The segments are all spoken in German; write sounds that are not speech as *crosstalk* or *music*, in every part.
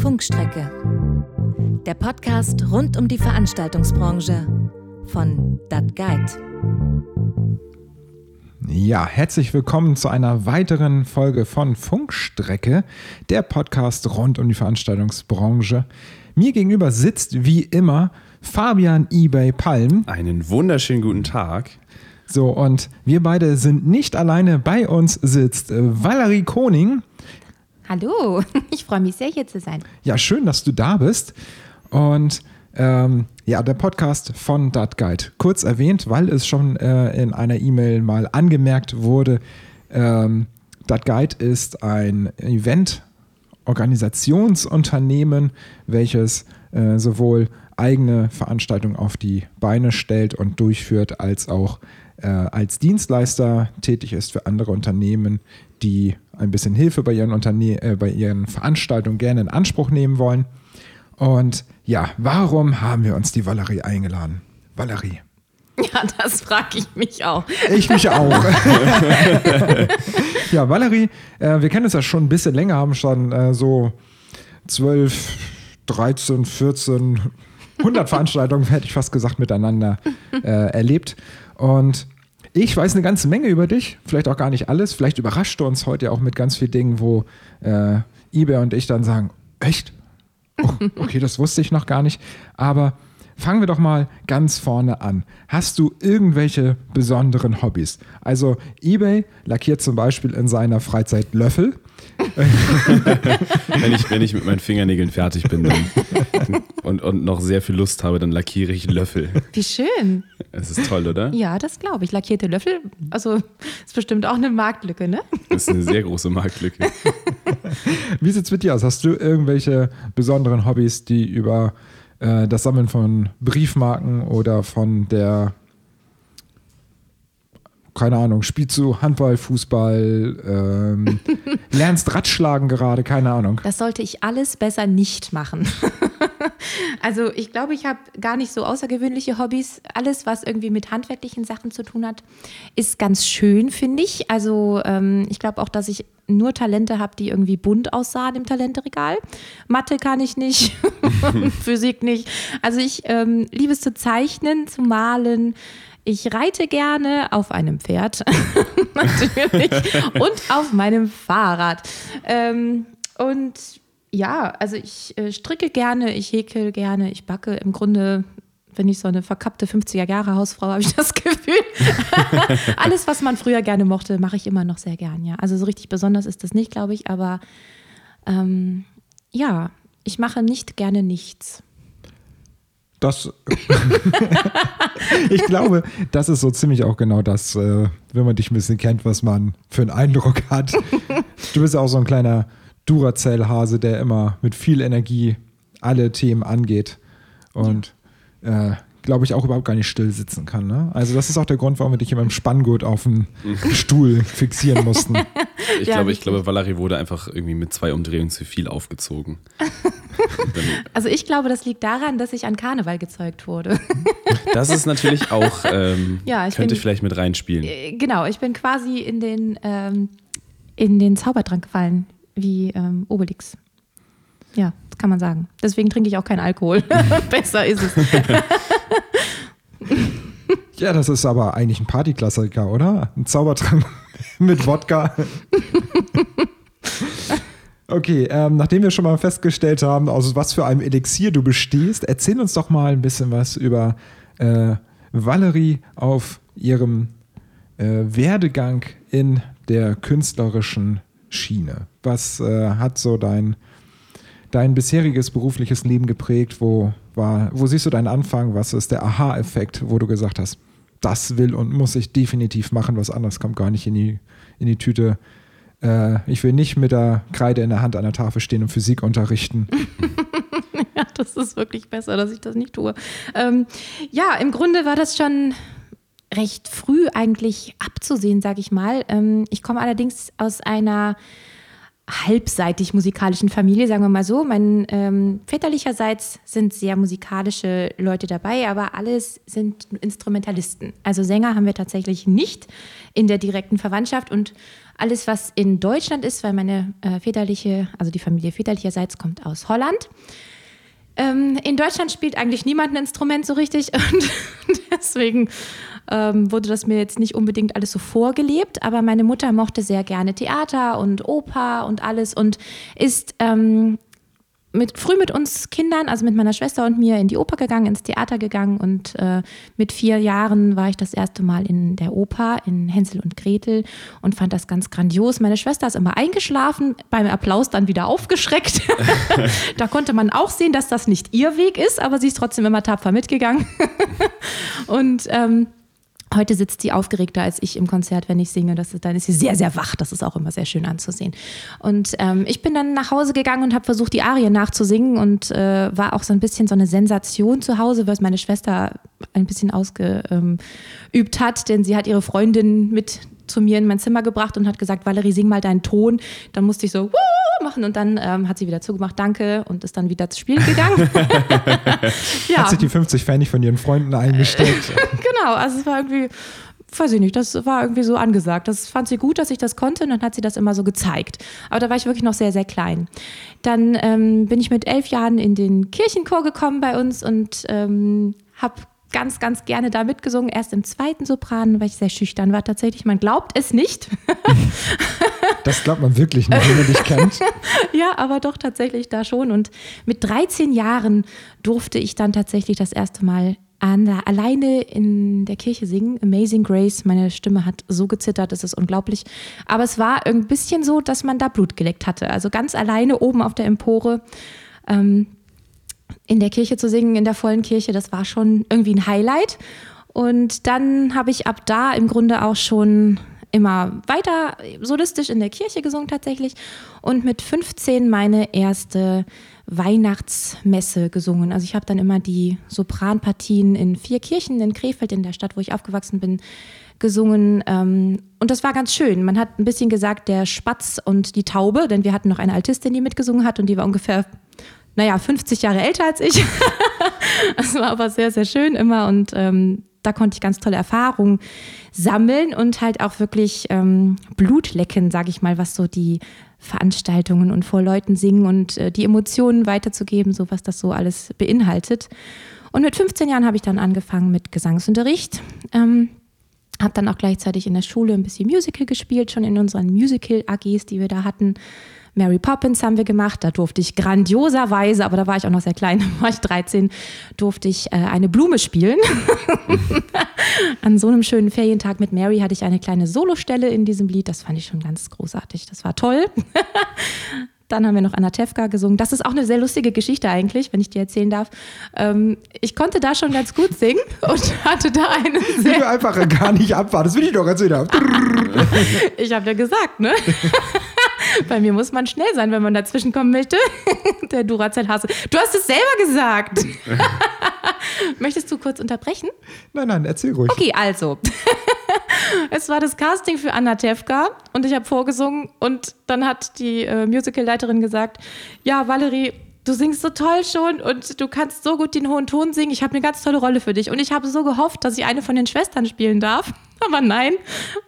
Funkstrecke. Der Podcast rund um die Veranstaltungsbranche von Dat Guide. Ja, herzlich willkommen zu einer weiteren Folge von Funkstrecke, der Podcast rund um die Veranstaltungsbranche. Mir gegenüber sitzt wie immer Fabian eBay Palm. Einen wunderschönen guten Tag. So, und wir beide sind nicht alleine. Bei uns sitzt Valerie Koning. Hallo, *laughs* ich freue mich sehr, hier zu sein. Ja, schön, dass du da bist. Und ähm, ja, der Podcast von Dat Guide. Kurz erwähnt, weil es schon äh, in einer E-Mail mal angemerkt wurde. Ähm, Dat Guide ist ein Event-Organisationsunternehmen, welches äh, sowohl eigene Veranstaltungen auf die Beine stellt und durchführt, als auch äh, als Dienstleister tätig ist für andere Unternehmen, die ein bisschen Hilfe bei ihren, Unterne äh, bei ihren Veranstaltungen gerne in Anspruch nehmen wollen. Und ja, warum haben wir uns die Valerie eingeladen? Valerie. *laughs* Ja, das frage ich mich auch. Ich mich auch. *laughs* ja, Valerie, äh, wir kennen uns ja schon ein bisschen länger, haben schon äh, so 12, 13, 14, 100 Veranstaltungen, hätte ich fast gesagt, miteinander äh, erlebt. Und ich weiß eine ganze Menge über dich, vielleicht auch gar nicht alles. Vielleicht überrascht du uns heute auch mit ganz vielen Dingen, wo äh, eBay und ich dann sagen, echt? Oh, okay, das wusste ich noch gar nicht. Aber fangen wir doch mal ganz vorne an. Hast du irgendwelche besonderen Hobbys? Also eBay lackiert zum Beispiel in seiner Freizeit Löffel. *laughs* wenn, ich, wenn ich mit meinen Fingernägeln fertig bin dann, und, und noch sehr viel Lust habe, dann lackiere ich Löffel. Wie schön. Das ist toll, oder? Ja, das glaube ich. Lackierte Löffel, also ist bestimmt auch eine Marktlücke, ne? Das ist eine sehr große Marktlücke. Wie sieht es mit dir aus? Hast du irgendwelche besonderen Hobbys, die über äh, das Sammeln von Briefmarken oder von der keine Ahnung, spielst du Handball, Fußball, ähm, *laughs* lernst Radschlagen gerade, keine Ahnung. Das sollte ich alles besser nicht machen. *laughs* also ich glaube, ich habe gar nicht so außergewöhnliche Hobbys. Alles, was irgendwie mit handwerklichen Sachen zu tun hat, ist ganz schön, finde ich. Also ähm, ich glaube auch, dass ich nur Talente habe, die irgendwie bunt aussahen im Talenteregal. Mathe kann ich nicht, *laughs* Physik nicht. Also ich ähm, liebe es zu zeichnen, zu malen. Ich reite gerne auf einem Pferd, *laughs* natürlich, und auf meinem Fahrrad. Ähm, und ja, also ich äh, stricke gerne, ich häkel gerne, ich backe. Im Grunde wenn ich so eine verkappte 50er Jahre Hausfrau habe ich das *laughs* Gefühl. Alles, was man früher gerne mochte, mache ich immer noch sehr gern. Ja, also so richtig besonders ist das nicht, glaube ich. Aber ähm, ja, ich mache nicht gerne nichts. Das, *laughs* ich glaube, das ist so ziemlich auch genau das, äh, wenn man dich ein bisschen kennt, was man für einen Eindruck hat. Du bist ja auch so ein kleiner Duracell-Hase, der immer mit viel Energie alle Themen angeht. Und äh, glaube ich, auch überhaupt gar nicht still sitzen kann. Ne? Also das ist auch der Grund, warum wir dich immer im Spanngurt auf dem Stuhl fixieren mussten. *laughs* Ich ja, glaube, ich glaube, Valerie wurde einfach irgendwie mit zwei Umdrehungen zu viel aufgezogen. *laughs* also ich glaube, das liegt daran, dass ich an Karneval gezeugt wurde. *laughs* das ist natürlich auch, ähm, ja, ich könnte bin, vielleicht mit reinspielen. Äh, genau, ich bin quasi in den, ähm, in den Zaubertrank gefallen, wie ähm, Obelix. Ja, kann man sagen. Deswegen trinke ich auch keinen Alkohol. *laughs* Besser ist es. *laughs* ja, das ist aber eigentlich ein Partyklassiker, oder? Ein Zaubertrank *laughs* mit Wodka. Okay, ähm, nachdem wir schon mal festgestellt haben, aus was für einem Elixier du bestehst, erzähl uns doch mal ein bisschen was über äh, Valerie auf ihrem äh, Werdegang in der künstlerischen Schiene. Was äh, hat so dein dein bisheriges berufliches Leben geprägt? Wo, war, wo siehst du deinen Anfang? Was ist der Aha-Effekt, wo du gesagt hast, das will und muss ich definitiv machen, was anderes kommt gar nicht in die, in die Tüte. Äh, ich will nicht mit der Kreide in der Hand an der Tafel stehen und Physik unterrichten. *laughs* ja, das ist wirklich besser, dass ich das nicht tue. Ähm, ja, im Grunde war das schon recht früh eigentlich abzusehen, sage ich mal. Ähm, ich komme allerdings aus einer halbseitig musikalischen Familie, sagen wir mal so. Mein ähm, väterlicherseits sind sehr musikalische Leute dabei, aber alles sind Instrumentalisten. Also Sänger haben wir tatsächlich nicht in der direkten Verwandtschaft und alles, was in Deutschland ist, weil meine äh, väterliche, also die Familie väterlicherseits kommt aus Holland. Ähm, in Deutschland spielt eigentlich niemand ein Instrument so richtig *laughs* und deswegen ähm, wurde das mir jetzt nicht unbedingt alles so vorgelebt, aber meine Mutter mochte sehr gerne Theater und Oper und alles und ist ähm, mit, früh mit uns Kindern, also mit meiner Schwester und mir, in die Oper gegangen, ins Theater gegangen und äh, mit vier Jahren war ich das erste Mal in der Oper in Hänsel und Gretel und fand das ganz grandios. Meine Schwester ist immer eingeschlafen, beim Applaus dann wieder aufgeschreckt. *laughs* da konnte man auch sehen, dass das nicht ihr Weg ist, aber sie ist trotzdem immer tapfer mitgegangen. *laughs* und ähm, Heute sitzt sie aufgeregter als ich im Konzert, wenn ich singe. Das ist, dann ist sie sehr, sehr wach. Das ist auch immer sehr schön anzusehen. Und ähm, ich bin dann nach Hause gegangen und habe versucht, die Arie nachzusingen und äh, war auch so ein bisschen so eine Sensation zu Hause, was meine Schwester ein bisschen ausgeübt ähm, hat, denn sie hat ihre Freundin mit zu mir in mein Zimmer gebracht und hat gesagt, Valerie, sing mal deinen Ton. Dann musste ich so Wuh! Machen und dann ähm, hat sie wieder zugemacht, danke, und ist dann wieder zu Spielen gegangen. *laughs* ja. Hat sich die 50 Pfennig von ihren Freunden eingesteckt. *laughs* genau, also es war irgendwie weiß ich nicht, das war irgendwie so angesagt. Das fand sie gut, dass ich das konnte und dann hat sie das immer so gezeigt. Aber da war ich wirklich noch sehr, sehr klein. Dann ähm, bin ich mit elf Jahren in den Kirchenchor gekommen bei uns und ähm, habe ganz, ganz gerne da mitgesungen. Erst im zweiten Sopran, weil ich sehr schüchtern war tatsächlich. Man glaubt es nicht. *laughs* das glaubt man wirklich nicht, wenn man dich kennt. *laughs* ja, aber doch tatsächlich da schon. Und mit 13 Jahren durfte ich dann tatsächlich das erste Mal an, alleine in der Kirche singen. Amazing Grace. Meine Stimme hat so gezittert, das ist unglaublich. Aber es war ein bisschen so, dass man da Blut geleckt hatte. Also ganz alleine oben auf der Empore. Ähm, in der Kirche zu singen, in der vollen Kirche, das war schon irgendwie ein Highlight. Und dann habe ich ab da im Grunde auch schon immer weiter solistisch in der Kirche gesungen tatsächlich und mit 15 meine erste Weihnachtsmesse gesungen. Also ich habe dann immer die Sopranpartien in vier Kirchen in Krefeld, in der Stadt, wo ich aufgewachsen bin, gesungen. Ähm, und das war ganz schön. Man hat ein bisschen gesagt, der Spatz und die Taube, denn wir hatten noch eine Altistin, die mitgesungen hat und die war ungefähr naja, 50 Jahre älter als ich. *laughs* das war aber sehr, sehr schön immer und ähm, da konnte ich ganz tolle Erfahrungen sammeln und halt auch wirklich ähm, Blut lecken, sage ich mal, was so die Veranstaltungen und vor Leuten singen und äh, die Emotionen weiterzugeben, so was das so alles beinhaltet. Und mit 15 Jahren habe ich dann angefangen mit Gesangsunterricht. Ähm, habe dann auch gleichzeitig in der Schule ein bisschen Musical gespielt, schon in unseren Musical-AGs, die wir da hatten. Mary Poppins haben wir gemacht. Da durfte ich grandioserweise, aber da war ich auch noch sehr klein, *laughs* da war ich 13, durfte ich äh, eine Blume spielen. *laughs* An so einem schönen Ferientag mit Mary hatte ich eine kleine Solostelle in diesem Lied. Das fand ich schon ganz großartig. Das war toll. *laughs* Dann haben wir noch Anatevka gesungen. Das ist auch eine sehr lustige Geschichte eigentlich, wenn ich dir erzählen darf. Ähm, ich konnte da schon ganz gut singen und hatte da eine sehr... Wie du einfach gar nicht abwarten. Das will ich doch erzählen. ich habe ja gesagt, ne? *laughs* Bei mir muss man schnell sein, wenn man dazwischen kommen möchte. *laughs* Der Duracell-Hase. Du hast es selber gesagt. *laughs* Möchtest du kurz unterbrechen? Nein, nein, erzähl ruhig. Okay, also. es war das Casting für Anna Tevka und ich habe vorgesungen und dann hat die äh, Musicalleiterin gesagt, ja, Valerie, du singst so toll schon und du kannst so gut den hohen Ton singen. Ich habe eine ganz tolle Rolle für dich. Und ich habe so gehofft, dass ich eine von den Schwestern spielen darf. *laughs* Aber nein,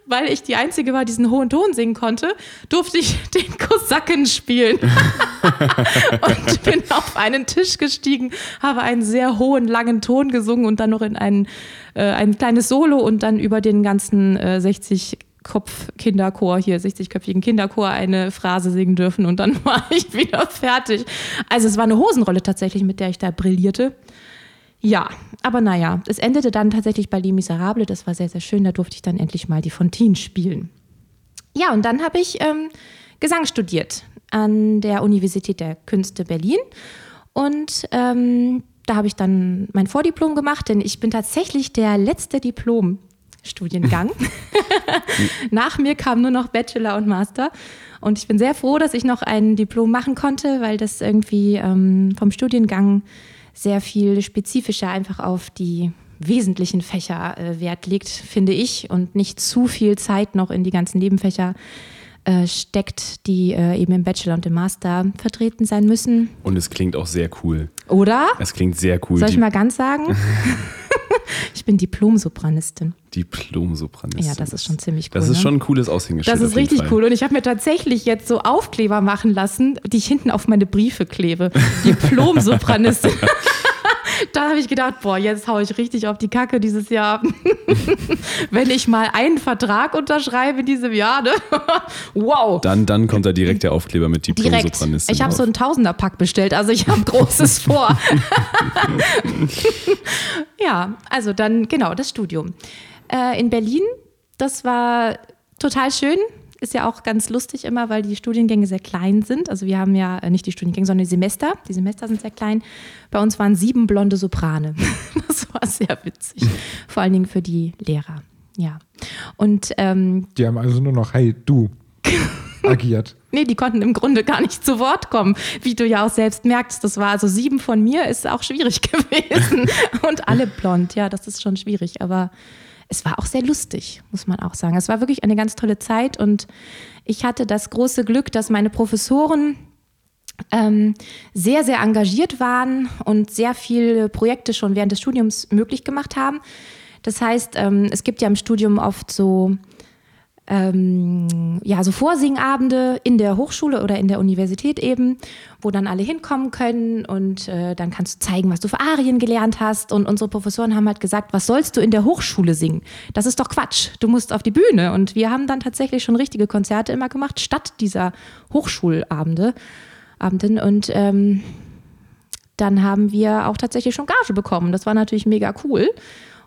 weil ich die Einzige war, die diesen hohen Ton singen konnte, durfte ich *laughs* den Kosaken spielen. *laughs* und bin auf einen Tisch gestiegen, habe einen sehr hohen, langen Ton gesungen und dann noch in ein, äh, ein kleines Solo und dann über den ganzen äh, 60 Kopf-Kinderchor, hier 60-köpfigen Kinderchor, eine Phrase singen dürfen und dann *laughs* war ich wieder fertig. Also es war eine Hosenrolle tatsächlich, mit der ich da brillierte. Ja, aber naja, es endete dann tatsächlich bei Les Miserables. Das war sehr, sehr schön. Da durfte ich dann endlich mal die Fontine spielen. Ja, und dann habe ich ähm, Gesang studiert an der Universität der Künste Berlin. Und ähm, da habe ich dann mein Vordiplom gemacht, denn ich bin tatsächlich der letzte Diplom Studiengang. *laughs* Nach mir kam nur noch Bachelor und Master. Und ich bin sehr froh, dass ich noch ein Diplom machen konnte, weil das irgendwie ähm, vom Studiengang sehr viel spezifischer einfach auf die wesentlichen Fächer äh, Wert legt, finde ich, und nicht zu viel Zeit noch in die ganzen Nebenfächer äh, steckt, die äh, eben im Bachelor und im Master vertreten sein müssen. Und es klingt auch sehr cool. Oder? Es klingt sehr cool. Soll ich mal ganz sagen? *laughs* ich bin Diplom-Sopranistin. Diplom-Sopranistin. Ja, das ist schon ziemlich cool. Das ist ne? schon ein cooles Aushängeschild. Das ist richtig Fall. cool. Und ich habe mir tatsächlich jetzt so Aufkleber machen lassen, die ich hinten auf meine Briefe klebe. *laughs* Diplom-Sopranistin. *laughs* da habe ich gedacht, boah, jetzt haue ich richtig auf die Kacke dieses Jahr. *laughs* Wenn ich mal einen Vertrag unterschreibe in diesem Jahr, ne? *laughs* wow. Dann, dann kommt da direkt der Aufkleber mit. Diplom-Sopranistin. Ich habe so einen Tausenderpack bestellt, also ich habe Großes *laughs* vor. ja, also dann genau das Studium. Äh, in Berlin, das war total schön. Ist ja auch ganz lustig immer, weil die Studiengänge sehr klein sind. Also wir haben ja äh, nicht die Studiengänge, sondern die Semester. Die Semester sind sehr klein. Bei uns waren sieben blonde Soprane. *laughs* Das war sehr witzig. Vor allen Dingen für die Lehrer. Ja. Und ähm, Die haben also nur noch, hey, du, *laughs* agiert. Nee, die konnten im Grunde gar nicht zu Wort kommen, wie du ja auch selbst merkst. Das war also sieben von mir, ist auch schwierig *laughs* gewesen. Und alle blond, ja, das ist schon schwierig. Aber es war auch sehr lustig, muss man auch sagen. Es war wirklich eine ganz tolle Zeit und ich hatte das große Glück, dass meine Professoren ähm, sehr, sehr engagiert waren und sehr viele Projekte schon während des Studiums möglich gemacht haben. Das heißt, ähm, es gibt ja im Studium oft so ähm, ja, so Vorsingabende in der Hochschule oder in der Universität eben, wo dann alle hinkommen können und äh, dann kannst du zeigen, was du für Arien gelernt hast. Und unsere Professoren haben halt gesagt, was sollst du in der Hochschule singen? Das ist doch Quatsch. Du musst auf die Bühne. Und wir haben dann tatsächlich schon richtige Konzerte immer gemacht, statt dieser Hochschulabende. Abenden. Und ähm, dann haben wir auch tatsächlich schon Gage bekommen. Das war natürlich mega cool.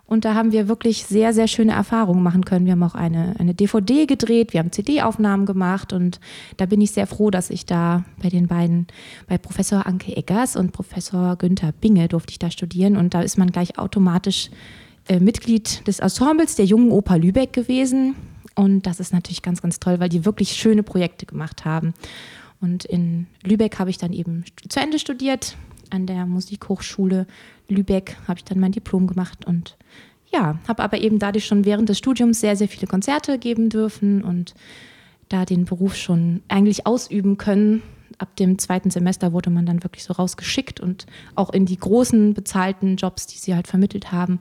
Und da haben wir wirklich sehr, sehr schöne Erfahrungen machen können. Wir haben auch eine, eine DVD gedreht, wir haben CD-Aufnahmen gemacht und da bin ich sehr froh, dass ich da bei den beiden, bei Professor Anke Eggers und Professor Günther Binge durfte ich da studieren und da ist man gleich automatisch äh, Mitglied des Ensembles der Jungen Oper Lübeck gewesen. Und das ist natürlich ganz, ganz toll, weil die wirklich schöne Projekte gemacht haben. Und in Lübeck habe ich dann eben zu Ende studiert. An der Musikhochschule Lübeck habe ich dann mein Diplom gemacht und ja, habe aber eben dadurch schon während des Studiums sehr, sehr viele Konzerte geben dürfen und da den Beruf schon eigentlich ausüben können. Ab dem zweiten Semester wurde man dann wirklich so rausgeschickt und auch in die großen bezahlten Jobs, die sie halt vermittelt haben,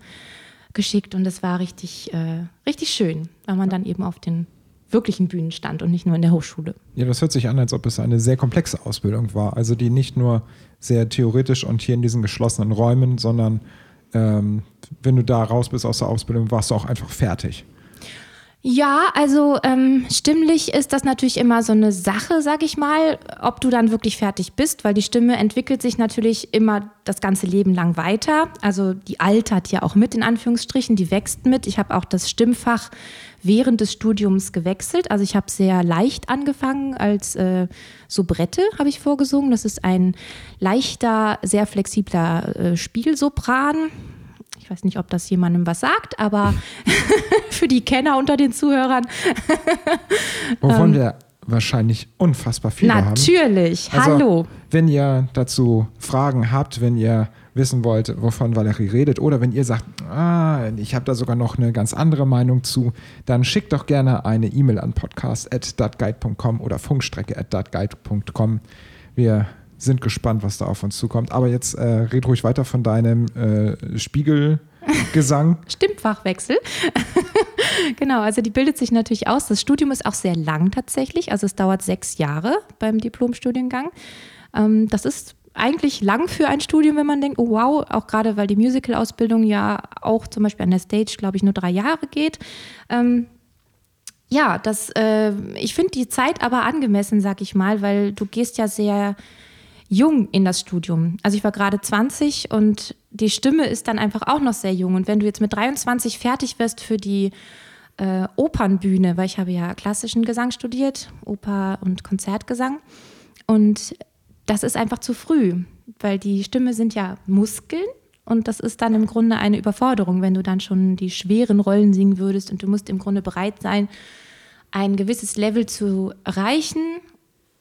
geschickt. Und es war richtig, äh, richtig schön, weil man dann eben auf den wirklichen Bühnen stand und nicht nur in der Hochschule. Ja, das hört sich an, als ob es eine sehr komplexe Ausbildung war. Also die nicht nur sehr theoretisch und hier in diesen geschlossenen Räumen, sondern ähm, wenn du da raus bist aus der Ausbildung, warst du auch einfach fertig. Ja, also ähm, stimmlich ist das natürlich immer so eine Sache, sag ich mal, ob du dann wirklich fertig bist, weil die Stimme entwickelt sich natürlich immer das ganze Leben lang weiter. Also die altert ja auch mit, in Anführungsstrichen, die wächst mit. Ich habe auch das Stimmfach während des Studiums gewechselt. Also ich habe sehr leicht angefangen als äh, Soubrette, habe ich vorgesungen. Das ist ein leichter, sehr flexibler äh, Spielsopran. Ich weiß nicht, ob das jemandem was sagt, aber *laughs* für die Kenner unter den Zuhörern. *laughs* Wovon wir wahrscheinlich unfassbar viele haben. Natürlich. Also, Hallo. Wenn ihr dazu Fragen habt, wenn ihr wissen wollt, wovon Valerie redet, oder wenn ihr sagt, ah, ich habe da sogar noch eine ganz andere Meinung zu, dann schickt doch gerne eine E-Mail an podcast.datguide.com oder funkstrecke.datguide.com. Wir sind gespannt, was da auf uns zukommt. Aber jetzt äh, red ruhig weiter von deinem äh, Spiegelgesang. *laughs* Stimmfachwechsel. *laughs* genau, also die bildet sich natürlich aus. Das Studium ist auch sehr lang tatsächlich. Also es dauert sechs Jahre beim Diplomstudiengang. Ähm, das ist eigentlich lang für ein Studium, wenn man denkt, oh wow, auch gerade weil die Musical-Ausbildung ja auch zum Beispiel an der Stage, glaube ich, nur drei Jahre geht. Ähm, ja, das, äh, ich finde die Zeit aber angemessen, sag ich mal, weil du gehst ja sehr jung in das Studium. Also ich war gerade 20 und die Stimme ist dann einfach auch noch sehr jung. Und wenn du jetzt mit 23 fertig wirst für die äh, Opernbühne, weil ich habe ja klassischen Gesang studiert, Oper und Konzertgesang. Und das ist einfach zu früh, weil die Stimme sind ja Muskeln und das ist dann im Grunde eine Überforderung, wenn du dann schon die schweren Rollen singen würdest und du musst im Grunde bereit sein, ein gewisses Level zu erreichen,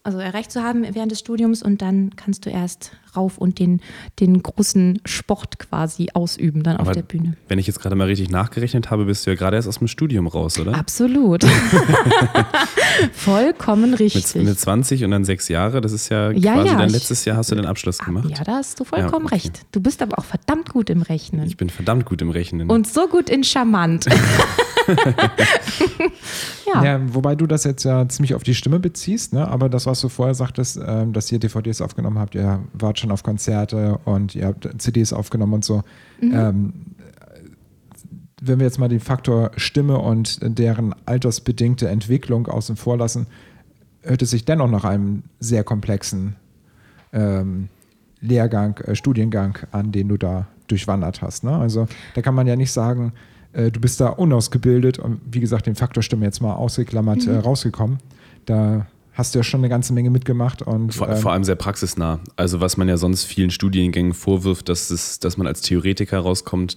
also erreicht zu haben während des Studiums und dann kannst du erst rauf und den, den großen Sport quasi ausüben dann auf Aber der Bühne. Wenn ich jetzt gerade mal richtig nachgerechnet habe, bist du ja gerade erst aus dem Studium raus, oder? Absolut. *laughs* Vollkommen Mit, richtig. mit 20 und dann sechs Jahre, das ist ja, Ja, quasi ja, dein ich- letztes Jahr hast du den Abschluss gemacht. ja, da hast du vollkommen Ja, okay. recht. Du bist aber auch verdammt gut im Rechnen. Ich bin verdammt gut im Rechnen. Und so gut in charmant. *laughs* ja. Ja, wobei du das jetzt ja ziemlich auf die Stimme beziehst, ne? aber das, was du vorher sagtest, ähm, dass ihr DVDs aufgenommen habt, ihr wart schon auf Konzerte und ihr habt CDs aufgenommen und so. Ähm, wenn wir jetzt mal den Faktor Stimme und deren altersbedingte Entwicklung außen vor lassen, hört es sich dennoch nach einem sehr komplexen ähm, Lehrgang, äh, Studiengang an, den du da durchwandert hast. Ne? Also da kann man ja nicht sagen, äh, du bist da unausgebildet und wie gesagt, den Faktor Stimme jetzt mal ausgeklammert äh, rausgekommen. Da hast du ja schon eine ganze Menge mitgemacht und Vor, ähm, vor allem sehr praxisnah. Also was man ja sonst vielen Studiengängen vorwirft, dass, es, dass man als Theoretiker rauskommt,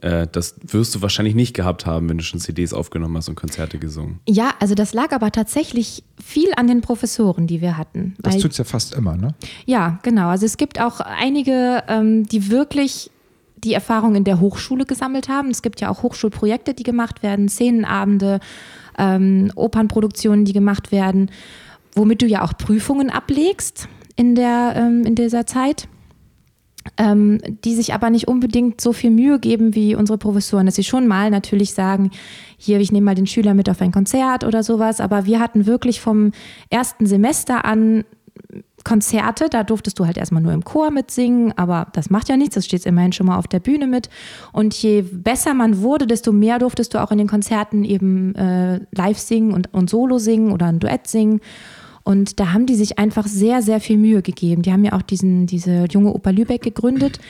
äh, das wirst du wahrscheinlich nicht gehabt haben, wenn du schon CDs aufgenommen hast und Konzerte gesungen. ja, also das lag aber tatsächlich viel an den Professoren, die wir hatten. das tut es ja fast immer, ne? Ja, genau. Also es gibt auch einige, ähm, die wirklich die Erfahrung in der Hochschule gesammelt haben. Es gibt ja auch Hochschulprojekte, die gemacht werden, Szenenabende, ähm, Opernproduktionen, die gemacht werden, womit du ja auch Prüfungen ablegst in, der, ähm, in dieser Zeit. Ähm, die sich aber nicht unbedingt so viel Mühe geben wie unsere Professoren, dass sie schon mal natürlich sagen, hier, ich nehme mal den Schüler mit auf ein Konzert oder sowas, aber wir hatten wirklich vom ersten Semester an Konzerte, da durftest du halt erstmal nur im Chor mitsingen, aber das macht ja nichts, das steht immerhin schon mal auf der Bühne mit. Und je besser man wurde, desto mehr durftest du auch in den Konzerten eben äh, live singen und, und solo singen oder ein Duett singen. Und da haben die sich einfach sehr, sehr viel Mühe gegeben. Die haben ja auch diesen, diese junge Oper Lübeck gegründet,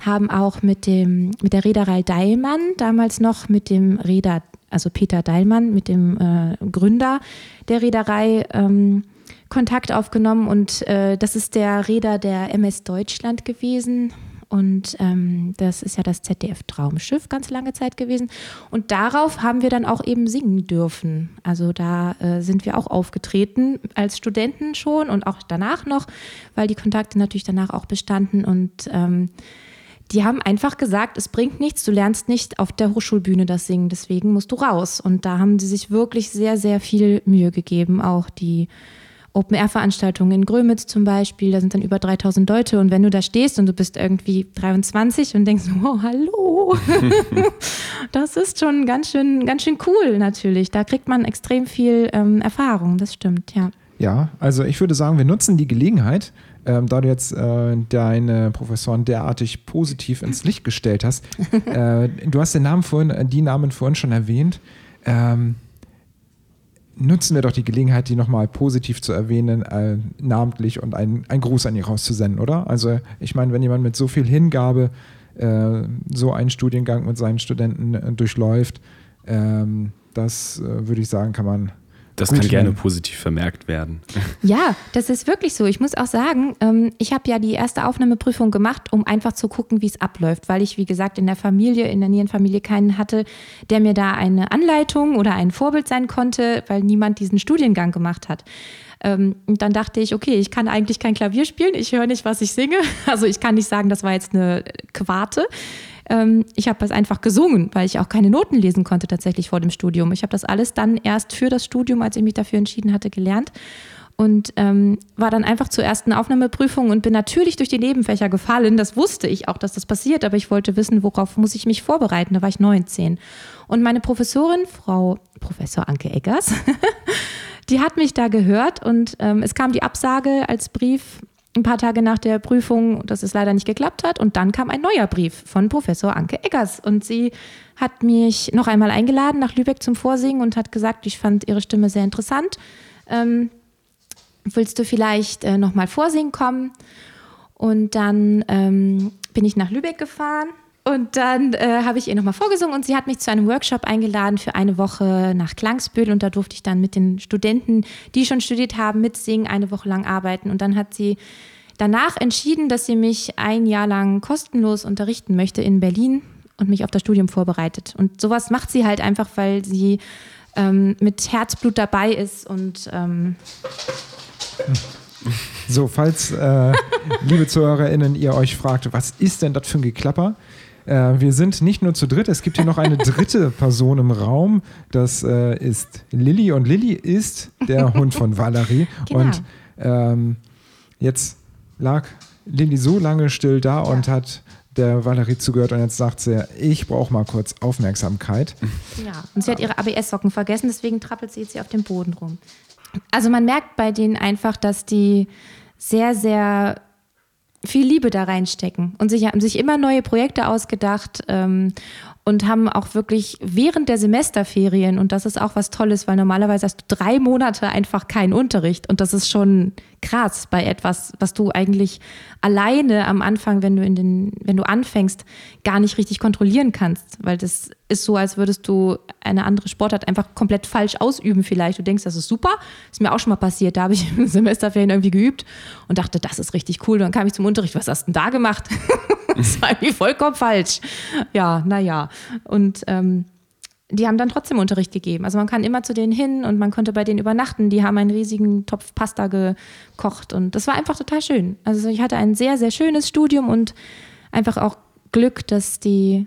haben auch mit, dem, mit der Reederei Deilmann, damals noch mit dem Reeder, also Peter Deilmann, mit dem äh, Gründer der Reederei, ähm, Kontakt aufgenommen. Und äh, das ist der Reeder der MS Deutschland gewesen. Und ähm, das ist ja das ZDF Traumschiff ganz lange Zeit gewesen. Und darauf haben wir dann auch eben singen dürfen. Also da äh, sind wir auch aufgetreten als Studenten schon und auch danach noch, weil die Kontakte natürlich danach auch bestanden. Und ähm, die haben einfach gesagt, es bringt nichts, du lernst nicht auf der Hochschulbühne das Singen, deswegen musst du raus. Und da haben sie sich wirklich sehr, sehr viel Mühe gegeben, auch die Open-Air-Veranstaltungen in Grömitz zum Beispiel, da sind dann über 3000 Leute und wenn du da stehst und du bist irgendwie 23 und denkst, *laughs* oh, hallo, *laughs* das ist schon ganz schön, ganz schön cool natürlich. Da kriegt man extrem viel ähm, Erfahrung, das stimmt, ja. Ja, also ich würde sagen, wir nutzen die Gelegenheit, ähm, da du jetzt äh, deine Professoren derartig positiv ins Licht gestellt hast. *laughs* äh, du hast den Namen vorhin, äh, die Namen vorhin schon erwähnt. Ähm, nutzen wir doch die Gelegenheit, die nochmal positiv zu erwähnen, äh, namentlich und einen, Gruß an ihr rauszusenden, oder? Also ich meine, wenn jemand mit so viel Hingabe äh, so einen Studiengang mit seinen Studenten äh, durchläuft, ähm, das äh, würde ich sagen, kann man Das gut kann gerne positiv vermerkt werden. *laughs* Ja, das ist wirklich so. Ich muss auch sagen, ähm, ich habe ja die erste Aufnahmeprüfung gemacht, um einfach zu gucken, wie es abläuft, weil ich, wie gesagt, in der Familie, in der Nierenfamilie keinen hatte, der mir da eine Anleitung oder ein Vorbild sein konnte, weil niemand diesen Studiengang gemacht hat. Ähm, Und dann dachte ich, okay, ich kann eigentlich kein Klavier spielen, ich höre nicht, was ich singe. *laughs* Also ich kann nicht sagen, das war jetzt eine Quarte. Ähm, Ich habe das einfach gesungen, weil ich auch keine Noten lesen konnte tatsächlich vor dem Studium. Ich habe das alles dann erst für das Studium, als ich mich dafür entschieden hatte, gelernt und ähm, war dann einfach zur ersten Aufnahmeprüfung und bin natürlich durch die Nebenfächer gefallen. Das wusste ich auch, dass das passiert, aber ich wollte wissen, worauf muss ich mich vorbereiten. Da war ich 19. Und meine Professorin, Frau Professor Anke Eggers, *laughs* die hat mich da gehört und ähm, es kam die Absage als Brief ein paar Tage nach der Prüfung, dass es leider nicht geklappt hat. Und dann kam ein neuer Brief von Professor Anke Eggers. Und sie hat mich noch einmal eingeladen nach Lübeck zum Vorsingen und hat gesagt, ich fand ihre Stimme sehr interessant. Ähm, willst du vielleicht äh, noch mal vorsingen kommen? Und dann ähm, bin ich nach Lübeck gefahren und dann äh, habe ich ihr nochmal vorgesungen und sie hat mich zu einem Workshop eingeladen für eine Woche nach Klangsbüttel und da durfte ich dann mit den Studenten, die schon studiert haben, mitsingen, eine Woche lang arbeiten und dann hat sie danach entschieden, dass sie mich ein Jahr lang kostenlos unterrichten möchte in Berlin und mich auf das Studium vorbereitet. Und sowas macht sie halt einfach, weil sie ähm, mit Herzblut dabei ist und ähm, So, falls, äh, liebe ZuhörerInnen, ihr euch fragt, was ist denn das für ein Geklapper? Äh, wir sind nicht nur zu dritt, es gibt hier noch eine dritte *laughs* Person im Raum. Das äh, ist Lilly und Lilly ist der Hund von *laughs* Valerie. Genau. Und ähm, jetzt lag Lilly so lange still da und hat der Valerie zugehört und jetzt sagt sie, ich brauche mal kurz Aufmerksamkeit. Ja, und sie hat ihre ABS-Socken vergessen, deswegen trappelt sie jetzt hier auf dem Boden rum. Also man merkt bei denen einfach, dass die sehr, sehr viel Liebe da reinstecken und sich haben sich immer neue Projekte ausgedacht ähm, und haben auch wirklich während der Semesterferien, und das ist auch was Tolles, weil normalerweise hast du drei Monate einfach keinen Unterricht. Und das ist schon krass bei etwas, was du eigentlich alleine am Anfang, wenn du in den, wenn du anfängst, gar nicht richtig kontrollieren kannst, weil das ist so, als würdest du eine andere Sportart einfach komplett falsch ausüben vielleicht. Du denkst, das ist super, ist mir auch schon mal passiert, da habe ich *laughs* im Semesterferien irgendwie geübt und dachte, das ist richtig cool. Dann kam ich zum Unterricht, was hast du denn da gemacht? *laughs* das war irgendwie vollkommen falsch. Ja, naja. Und ähm, die haben dann trotzdem Unterricht gegeben. Also man kann immer zu denen hin und man konnte bei denen übernachten. Die haben einen riesigen Topf Pasta gekocht und das war einfach total schön. Also ich hatte ein sehr, sehr schönes Studium und einfach auch Glück, dass die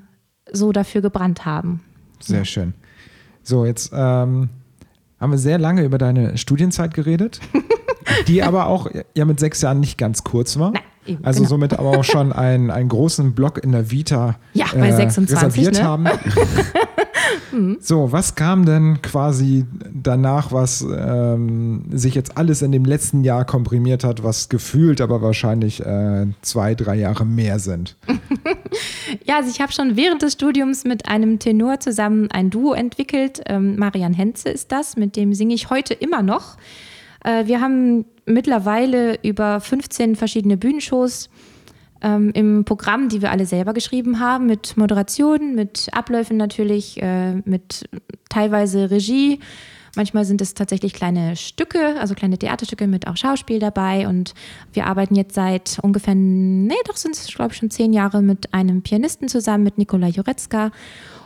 so dafür gebrannt haben. Sehr schön. So, jetzt ähm, haben wir sehr lange über deine Studienzeit geredet, *laughs* die aber auch ja mit sechs Jahren nicht ganz kurz war. Nein, eben, also genau. somit aber auch schon einen, einen großen Block in der Vita äh, Ja, bei 26, reserviert ne? haben. *laughs* so, was kam denn quasi danach, was ähm, sich jetzt alles in dem letzten Jahr komprimiert hat, was gefühlt aber wahrscheinlich äh, zwei, drei Jahre mehr sind? *laughs* Ja, also ich habe schon während des Studiums mit einem Tenor zusammen ein Duo entwickelt. Ähm, Marian Henze ist das, mit dem singe ich heute immer noch. Äh, wir haben mittlerweile über 15 verschiedene Bühnenshows ähm, im Programm, die wir alle selber geschrieben haben, mit Moderation, mit Abläufen natürlich, äh, mit teilweise Regie. Manchmal sind es tatsächlich kleine Stücke, also kleine Theaterstücke mit auch Schauspiel dabei. Und wir arbeiten jetzt seit ungefähr, nee, doch sind es, glaube ich, schon zehn Jahre mit einem Pianisten zusammen, mit Nikola Jurecka.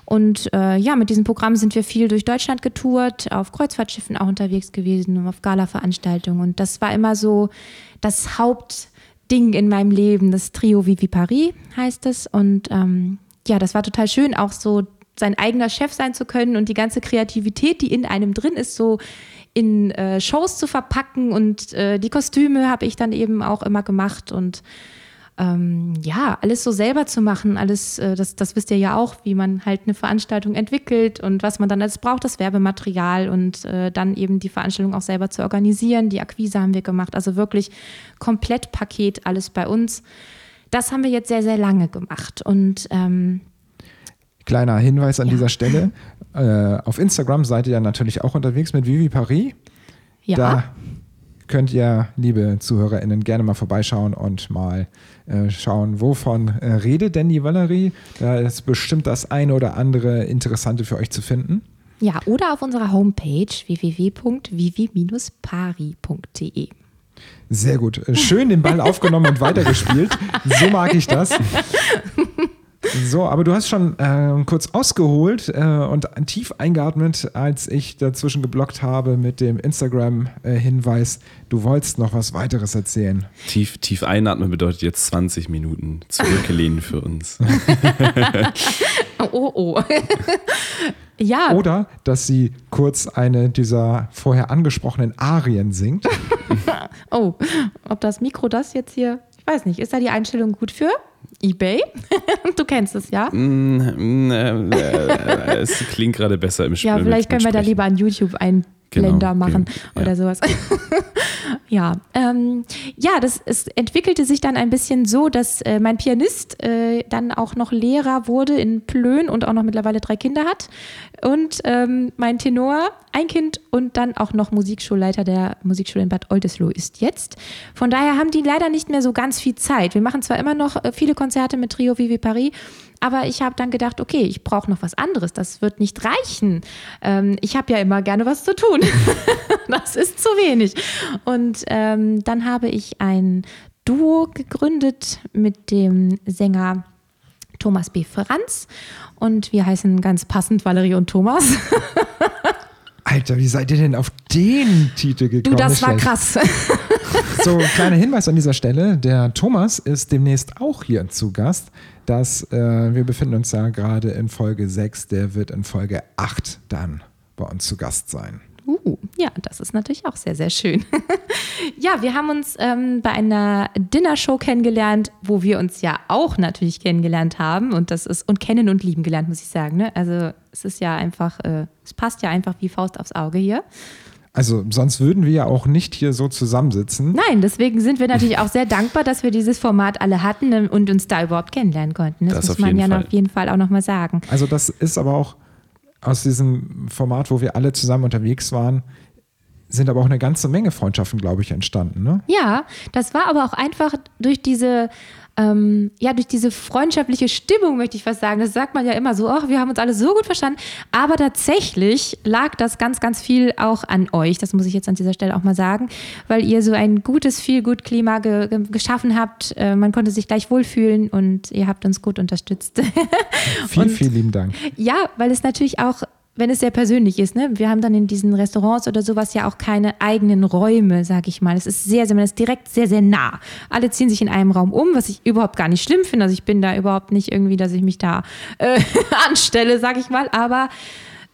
Und äh, ja, mit diesem Programm sind wir viel durch Deutschland getourt, auf Kreuzfahrtschiffen auch unterwegs gewesen auf Gala-Veranstaltungen. Und das war immer so das Hauptding in meinem Leben. Das Trio Vivi Paris heißt es. Und ähm, ja, das war total schön, auch so sein eigener Chef sein zu können und die ganze Kreativität, die in einem drin ist, so in äh, Shows zu verpacken. Und äh, die Kostüme habe ich dann eben auch immer gemacht und ähm, ja, alles so selber zu machen, alles, äh, das, das wisst ihr ja auch, wie man halt eine Veranstaltung entwickelt und was man dann alles braucht, das Werbematerial und äh, dann eben die Veranstaltung auch selber zu organisieren. Die Akquise haben wir gemacht, also wirklich komplett Paket, alles bei uns. Das haben wir jetzt sehr, sehr lange gemacht und ähm, Kleiner Hinweis an Ja. dieser Stelle. *laughs* Äh, auf Instagram seid ihr ja natürlich auch unterwegs mit Vivi Paris. ja. Da könnt ihr, liebe ZuhörerInnen, gerne mal vorbeischauen und mal äh, schauen, wovon äh, redet denn die Valerie. Da ist bestimmt das eine oder andere Interessante für euch zu finden. Ja, oder auf unserer Homepage www.vivi-pari.de. Sehr gut. Schön den Ball aufgenommen und weitergespielt. So mag ich das. *laughs* So, aber du hast schon äh, kurz ausgeholt äh, und tief eingeatmet, als ich dazwischen geblockt habe mit dem Instagram-Hinweis, du wolltest noch was weiteres erzählen. Tief, tief einatmen bedeutet jetzt 20 Minuten zurücklehnen für uns. *laughs* Oh, oh. *laughs* ja, Oder dass sie kurz eine dieser vorher angesprochenen Arien singt. *laughs* oh, ob das Mikro das jetzt hier, ich weiß nicht, ist da die Einstellung gut für? eBay? *laughs* du kennst es, ja? Mm, mm, äh, äh, es klingt gerade besser im Spiel. Ja, vielleicht können wir da lieber an YouTube einen Genau, Blender machen genau, ja. oder sowas. *laughs* ja, ähm, ja, das es entwickelte sich dann ein bisschen so, dass äh, mein Pianist äh, dann auch noch Lehrer wurde in Plön und auch noch mittlerweile drei Kinder hat und ähm, mein Tenor ein Kind und dann auch noch Musikschulleiter der Musikschule in Bad Oldesloe ist jetzt. Von daher haben die leider nicht mehr so ganz viel Zeit. Wir machen zwar immer noch äh, viele Konzerte mit Trio Vivi Paris, aber ich habe dann gedacht, okay, ich brauche noch was anderes. Das wird nicht reichen. Ähm, ich habe ja immer gerne was zu tun. *laughs* das ist zu wenig. Und ähm, dann habe ich ein Duo gegründet mit dem Sänger Thomas B. Franz. Und wir heißen ganz passend Valerie und Thomas. *laughs* Alter, wie seid ihr denn auf den Titel gekommen? Du, das war krass. *laughs* So, kleiner Hinweis an dieser Stelle. Der Thomas ist demnächst auch hier zu Gast. Das, äh, wir befinden uns ja gerade in Folge 6. Der wird in Folge 8 dann bei uns zu Gast sein. Uh, ja, das ist natürlich auch sehr, sehr schön. *laughs* ja, wir haben uns ähm, bei einer Dinnershow kennengelernt, wo wir uns ja auch natürlich kennengelernt haben und das ist und kennen und lieben gelernt, muss ich sagen. Ne? Also es ist ja einfach, äh, es passt ja einfach wie Faust aufs Auge hier. Also, sonst würden wir ja auch nicht hier so zusammensitzen. Nein, deswegen sind wir natürlich auch sehr dankbar, dass wir dieses Format alle hatten und uns da überhaupt kennenlernen konnten. Das, Das muss man ja Fall. auf jeden Fall auch nochmal sagen. Also, das ist aber auch aus diesem Format, wo wir alle zusammen unterwegs waren, sind aber auch eine ganze Menge Freundschaften, glaube ich, entstanden. Ne? Ja, das war aber auch einfach durch diese, ähm, ja, durch diese freundschaftliche Stimmung, möchte ich fast sagen. Das sagt man ja immer so, ach, wir haben uns alle so gut verstanden. Aber tatsächlich lag das ganz, ganz viel auch an euch. Das muss ich jetzt an dieser Stelle auch mal sagen, weil ihr so ein gutes, viel gut Klima ge ge geschaffen habt. Äh, man konnte sich gleich wohlfühlen und ihr habt uns gut unterstützt. *laughs* Vielen, vielen lieben Dank. Ja, weil es natürlich auch, wenn es sehr persönlich ist, ne? wir haben dann in diesen Restaurants oder sowas ja auch keine eigenen Räume, sag ich mal. Es ist sehr, sehr, man ist direkt sehr, sehr nah. Alle ziehen sich in einem Raum um, was ich überhaupt gar nicht schlimm finde. Also ich bin da überhaupt nicht irgendwie, dass ich mich da äh, *laughs* anstelle, sag ich mal. Aber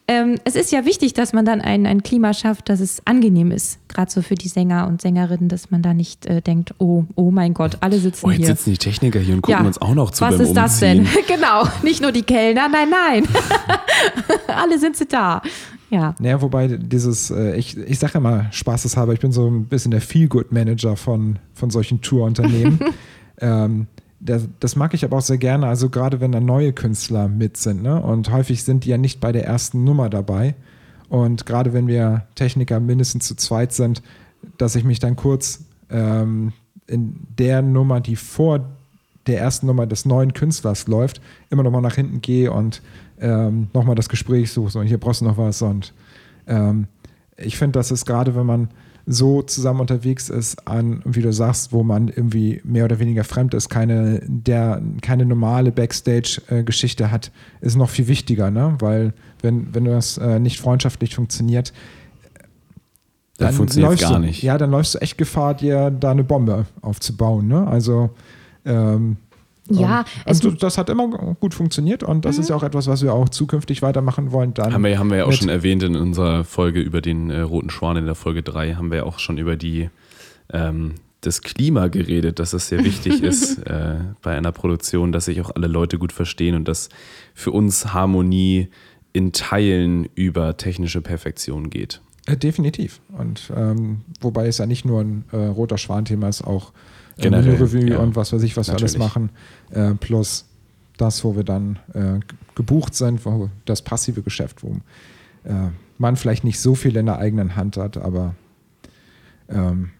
ähm, es ist ja wichtig, dass man dann ein, ein Klima schafft, dass es angenehm ist. Gerade so für die Sänger und Sängerinnen, dass man da nicht äh, denkt, oh, oh mein Gott, alle sitzen Oh, jetzt hier. sitzen die Techniker hier und gucken uns auch noch zu Was beim ist das Umziehen. denn? *laughs* Genau, nicht nur die Kellner, nein, nein. *laughs* Alle sind sie da. Ja. Naja, wobei dieses, äh, ich, ich sage immer spaßeshalber, ich bin so ein bisschen der Feel-Good-Manager von, von solchen Tourunternehmen. *laughs* ähm, das, das mag ich aber auch sehr gerne, also gerade wenn da neue Künstler mit sind. Ne? Und häufig sind die ja nicht bei der ersten Nummer dabei. Und gerade wenn wir Techniker mindestens zu zweit sind, dass ich mich dann kurz ähm, in der Nummer, die vor der ersten Nummer des neuen Künstlers läuft, immer nochmal nach hinten gehe und ähm, nochmal das Gespräch suche. So, hier brauchst du noch was. Und ähm, ich finde, das ist gerade, wenn man so zusammen unterwegs ist, an, wie du sagst, wo man irgendwie mehr oder weniger fremd ist, keine, der, keine normale Backstage-Geschichte hat, ist noch viel wichtiger, ne? Weil wenn, wenn das äh, nicht freundschaftlich funktioniert, Dann funktioniert läufst gar du, nicht. Ja, dann läufst du echt Gefahr, dir da eine Bombe aufzubauen. Ne? Also ähm, Ja, und das hat immer gut funktioniert und das ist ja auch etwas, was wir auch zukünftig weitermachen wollen. Dann Haben wir, haben wir ja auch schon erwähnt in unserer Folge über den äh, Roten Schwan in der Folge 3, haben wir ja auch schon über die ähm, das Klima geredet, dass es sehr wichtig *laughs* ist äh, bei einer Produktion, dass sich auch alle Leute gut verstehen und dass für uns Harmonie in Teilen über technische Perfektion geht. Äh, definitiv. Und ähm, wobei es ja nicht nur ein äh, roter Schwan-Thema ist, auch äh, Generell, Revue ja. und was weiß ich, was wir alles Natürlich. machen. Äh, plus das, wo wir dann äh, gebucht sind, wo das passive Geschäft, wo äh, man vielleicht nicht so viel in der eigenen Hand hat, aber ähm,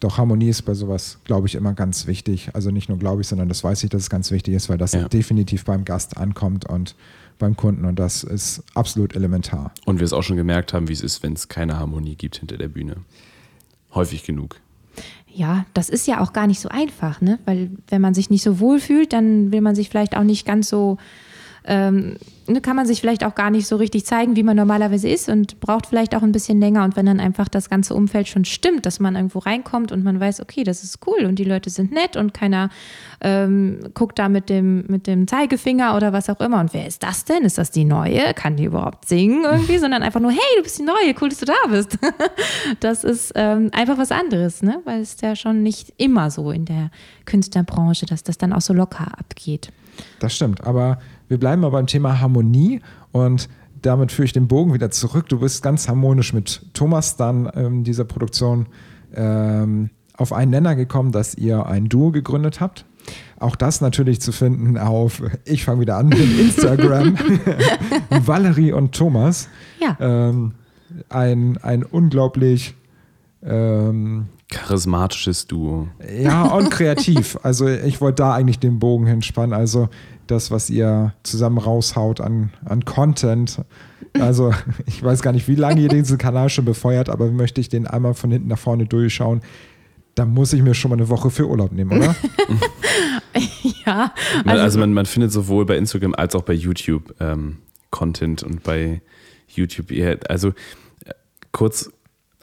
doch Harmonie ist bei sowas, glaube ich, immer ganz wichtig. Also nicht nur glaube ich, sondern das weiß ich, dass es ganz wichtig ist, weil das Ja. definitiv beim Gast ankommt und beim Kunden und das ist absolut elementar. Und wir es auch schon gemerkt haben, wie es ist, wenn es keine Harmonie gibt hinter der Bühne. Häufig genug. ja, das ist ja auch gar nicht so einfach, ne? Weil wenn man sich nicht so wohl fühlt, dann will man sich vielleicht auch nicht ganz so, ähm, ne, kann man sich vielleicht auch gar nicht so richtig zeigen, wie man normalerweise ist und braucht vielleicht auch ein bisschen länger. Und wenn dann einfach das ganze Umfeld schon stimmt, dass man irgendwo reinkommt und man weiß, okay, das ist cool und die Leute sind nett und keiner ähm, guckt da mit dem, mit dem Zeigefinger oder was auch immer. Und wer ist das denn? Ist das die Neue? Kann die überhaupt singen irgendwie? *laughs* Sondern einfach nur, hey, du bist die Neue, cool, dass du da bist. *laughs* Das ist ähm, einfach was anderes, ne? weil es ja schon nicht immer so in der Künstlerbranche, dass das dann auch so locker abgeht. Das stimmt, aber wir bleiben mal beim Thema Harmonie und damit führe ich den Bogen wieder zurück. Du bist ganz harmonisch mit Thomas dann ähm, dieser Produktion ähm, auf einen Nenner gekommen, dass ihr ein Duo gegründet habt. Auch das natürlich zu finden auf, ich fange wieder an *laughs* mit Instagram, *laughs* Valerie und Thomas. Ja. Ähm, ein, ein unglaublich ähm, Charismatisches Duo. ja, und kreativ. Also ich wollte da eigentlich den Bogen hinspannen. Also das, was ihr zusammen raushaut an, an Content. Also *laughs* ich weiß gar nicht, wie lange ihr *laughs* diesen Kanal schon befeuert, aber möchte ich den einmal von hinten nach vorne durchschauen, da muss ich mir schon mal eine Woche für Urlaub nehmen, oder? *laughs* Ja, Also, also man, man findet sowohl bei Instagram als auch bei YouTube ähm, Content und bei YouTube eher, also äh, kurz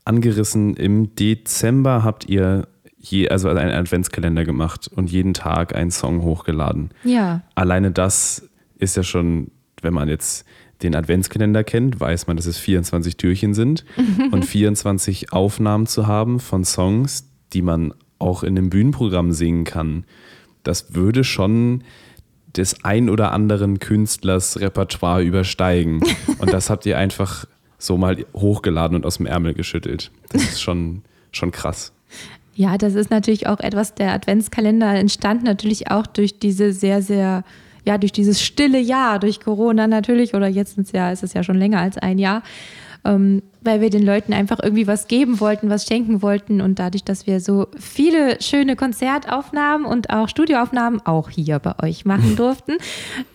angerissen, im Dezember habt ihr je, also einen Adventskalender gemacht und jeden Tag einen Song hochgeladen. Ja. Alleine das ist ja schon, wenn man jetzt den Adventskalender kennt, weiß man, dass es 24 Türchen sind *laughs* und 24 Aufnahmen zu haben von Songs, die man auch in einem Bühnenprogramm singen kann. Das würde schon des ein oder anderen Künstlers Repertoire übersteigen. *laughs* Und das habt ihr einfach so mal hochgeladen und aus dem Ärmel geschüttelt. Das ist schon, schon krass. Ja, das ist natürlich auch etwas, der Adventskalender entstand natürlich auch durch diese sehr, sehr, ja, durch dieses stille Jahr, durch Corona natürlich, oder jetzt ins Jahr ist es ja schon länger als ein Jahr, ähm, weil wir den Leuten einfach irgendwie was geben wollten, was schenken wollten. Und dadurch, dass wir so viele schöne Konzertaufnahmen und auch Studioaufnahmen auch hier bei euch machen *laughs* durften,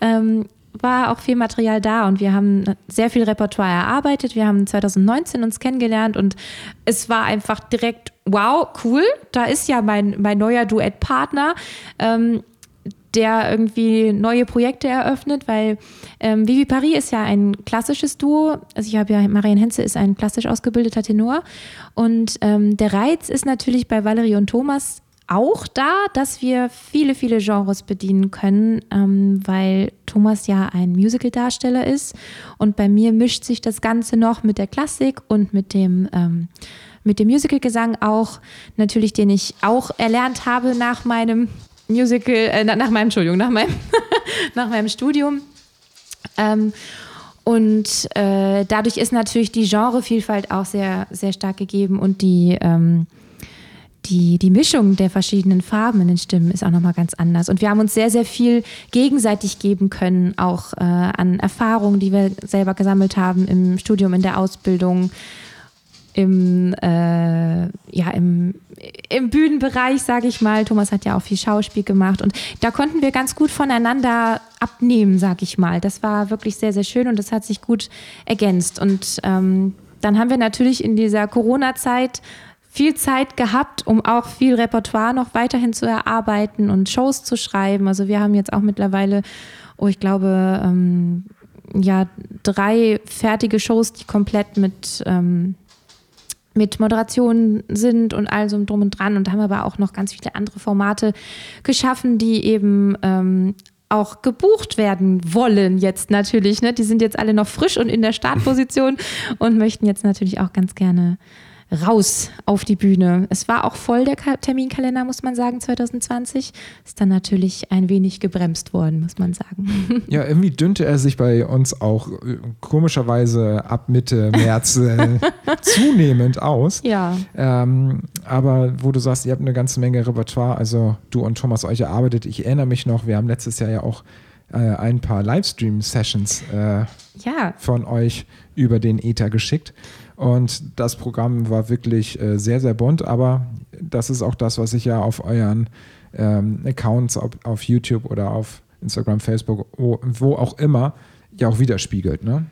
ähm, war auch viel Material da und wir haben sehr viel Repertoire erarbeitet. Wir haben 2019 uns kennengelernt und es war einfach direkt, wow, cool, da ist ja mein, mein neuer Duettpartner. Ähm, der irgendwie neue Projekte eröffnet, weil ähm, Vivi Paris ist ja ein klassisches Duo. Also ich habe ja, Marian Henze ist ein klassisch ausgebildeter Tenor. Und ähm, der Reiz ist natürlich bei Valerie und Thomas auch da, dass wir viele, viele Genres bedienen können, ähm, weil Thomas ja ein Musical-Darsteller ist und bei mir mischt sich das Ganze noch mit der Klassik und mit dem, ähm, dem Musical-Gesang auch, natürlich, den ich auch erlernt habe nach meinem Musical, äh, nach meinem, Entschuldigung, nach meinem, *laughs* nach meinem Studium. Ähm, und äh, dadurch ist natürlich die Genrevielfalt auch sehr, sehr stark gegeben und die, ähm, die, die Mischung der verschiedenen Farben in den Stimmen ist auch nochmal ganz anders. Und wir haben uns sehr, sehr viel gegenseitig geben können, auch äh, an Erfahrungen, die wir selber gesammelt haben im Studium, in der Ausbildung, im, äh, ja, im, im Bühnenbereich, sage ich mal. Thomas hat ja auch viel Schauspiel gemacht und da konnten wir ganz gut voneinander abnehmen, sage ich mal. Das war wirklich sehr, sehr schön und das hat sich gut ergänzt. Und ähm, dann haben wir natürlich in dieser Corona-Zeit viel Zeit gehabt, um auch viel Repertoire noch weiterhin zu erarbeiten und Shows zu schreiben. Also wir haben jetzt auch mittlerweile, oh, ich glaube, ähm, ja, drei fertige Shows, die komplett mit, ähm, mit Moderation sind und all so drum und dran und haben aber auch noch ganz viele andere Formate geschaffen, die eben ähm, auch gebucht werden wollen jetzt natürlich. Ne? Die sind jetzt alle noch frisch und in der Startposition und möchten jetzt natürlich auch ganz gerne raus auf die Bühne. Es war auch voll der Terminkalender, muss man sagen, 2020. Ist dann natürlich ein wenig gebremst worden, muss man sagen. *laughs* Ja, irgendwie dünnte er sich bei uns auch äh, komischerweise ab Mitte *laughs* März äh, zunehmend aus. Ja. Ähm, aber wo du sagst, ihr habt eine ganze Menge Repertoire, also du und Thomas euch erarbeitet. Ich erinnere mich noch, wir haben letztes Jahr ja auch äh, ein paar Livestream-Sessions äh, ja. von euch über den Ether geschickt. Und das Programm war wirklich äh, sehr, sehr bunt, aber das ist auch das, was ich ja auf euren ähm, Accounts auf, auf, YouTube oder auf Instagram, Facebook, wo, wo auch immer, ja auch widerspiegelt. Ne?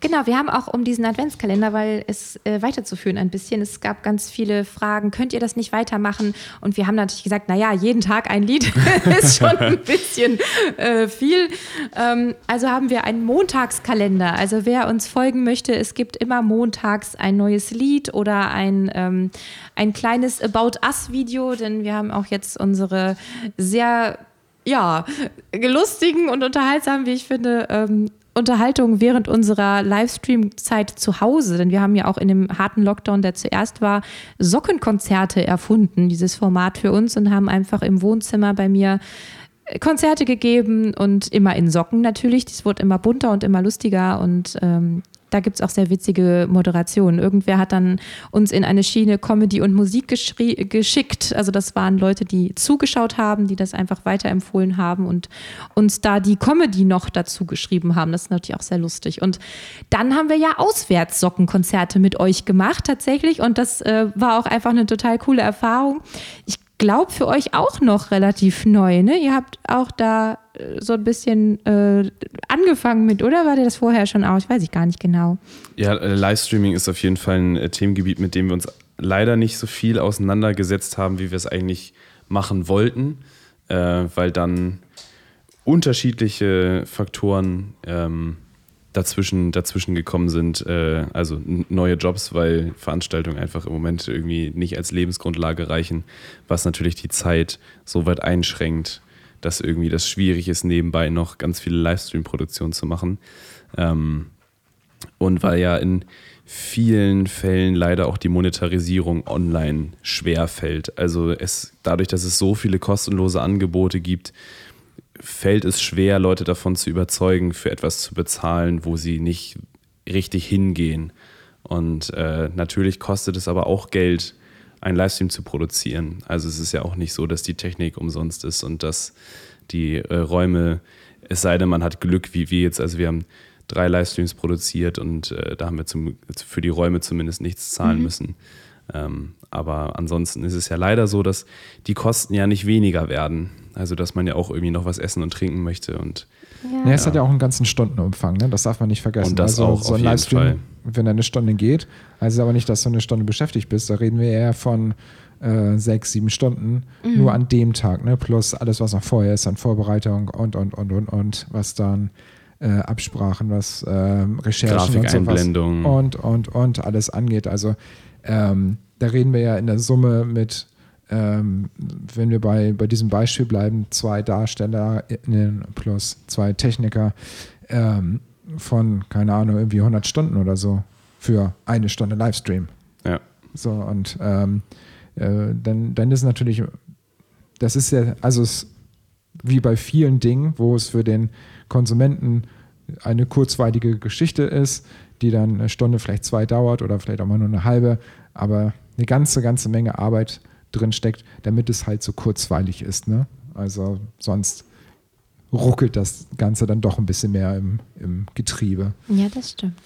Genau, wir haben auch um diesen Adventskalender, weil es äh, weiterzuführen ein bisschen. Es gab ganz viele Fragen, könnt ihr das nicht weitermachen? Und wir haben natürlich gesagt, naja, jeden Tag ein Lied *laughs* ist schon ein *laughs* bisschen äh, viel. Ähm, also haben wir einen Montagskalender. Also wer uns folgen möchte, es gibt immer montags ein neues Lied oder ein, ähm, ein kleines About Us-Video, denn wir haben auch jetzt unsere sehr ja, lustigen und unterhaltsamen, wie ich finde, ähm, Unterhaltung während unserer Livestream-Zeit zu Hause, denn wir haben ja auch in dem harten Lockdown, der zuerst war, Sockenkonzerte erfunden, dieses Format für uns und haben einfach im Wohnzimmer bei mir Konzerte gegeben und immer in Socken natürlich. Das wurde immer bunter und immer lustiger und ähm, da gibt es auch sehr witzige Moderationen. Irgendwer hat dann uns in eine Schiene Comedy und Musik geschickt. Also das waren Leute, die zugeschaut haben, die das einfach weiterempfohlen haben und uns da die Comedy noch dazu geschrieben haben. Das ist natürlich auch sehr lustig. Und dann haben wir ja Auswärtssockenkonzerte mit euch gemacht tatsächlich und das äh, war auch einfach eine total coole Erfahrung. Ich glaube, für euch auch noch relativ neu. Ne? Ihr habt auch da äh, so ein bisschen äh, angefangen mit, oder war dir das vorher schon auch? Ich weiß ich gar nicht genau. Ja, äh, Livestreaming ist auf jeden Fall ein äh, Themengebiet, mit dem wir uns leider nicht so viel auseinandergesetzt haben, wie wir es eigentlich machen wollten, äh, weil dann unterschiedliche Faktoren ähm, dazwischen, dazwischen gekommen sind, äh, also neue Jobs, weil Veranstaltungen einfach im Moment irgendwie nicht als Lebensgrundlage reichen, was natürlich die Zeit so weit einschränkt, dass irgendwie das schwierig ist, nebenbei noch ganz viele Livestream-Produktionen zu machen. Ähm, und weil ja in vielen Fällen leider auch die Monetarisierung online schwer fällt. Also es, dadurch, dass es so viele kostenlose Angebote gibt, fällt es schwer, Leute davon zu überzeugen, für etwas zu bezahlen, wo sie nicht richtig hingehen. Und äh, natürlich kostet es aber auch Geld, einen Livestream zu produzieren. Also es ist ja auch nicht so, dass die Technik umsonst ist und dass die äh, Räume, es sei denn, man hat Glück, wie wir jetzt, also wir haben drei Livestreams produziert und äh, da haben wir zum, für die Räume zumindest nichts zahlen mhm. müssen. Ähm, aber ansonsten ist es ja leider so, dass die Kosten ja nicht weniger werden. Also dass man ja auch irgendwie noch was essen und trinken möchte und ja. ja es hat ja auch einen ganzen Stundenumfang, ne? das darf man nicht vergessen. Und das also auch so ein Livestream, Fall. wenn er eine Stunde geht, heißt es aber nicht, dass du eine Stunde beschäftigt bist. Da reden wir eher von äh, sechs, sieben Stunden mhm. nur an dem Tag, ne? plus alles, was noch vorher ist an Vorbereitung und, und, und, und, und, was dann äh, Absprachen, was äh, Recherchen und sowas und, und, und alles angeht. Also ähm, da reden wir ja in der Summe mit, ähm, wenn wir bei, bei diesem Beispiel bleiben, zwei DarstellerInnen plus zwei Techniker ähm, von, keine Ahnung, irgendwie 100 Stunden oder so für eine Stunde Livestream. Ja. So, und ähm, äh, dann, dann ist natürlich, das ist ja, also es, wie bei vielen Dingen, wo es für den Konsumenten eine kurzweilige Geschichte ist, die dann eine Stunde, vielleicht zwei dauert oder vielleicht auch mal nur eine halbe, aber eine ganze, ganze Menge Arbeit drin steckt, damit es halt so kurzweilig ist. Ne? Also sonst ruckelt das Ganze dann doch ein bisschen mehr im, im Getriebe. Ja, das stimmt.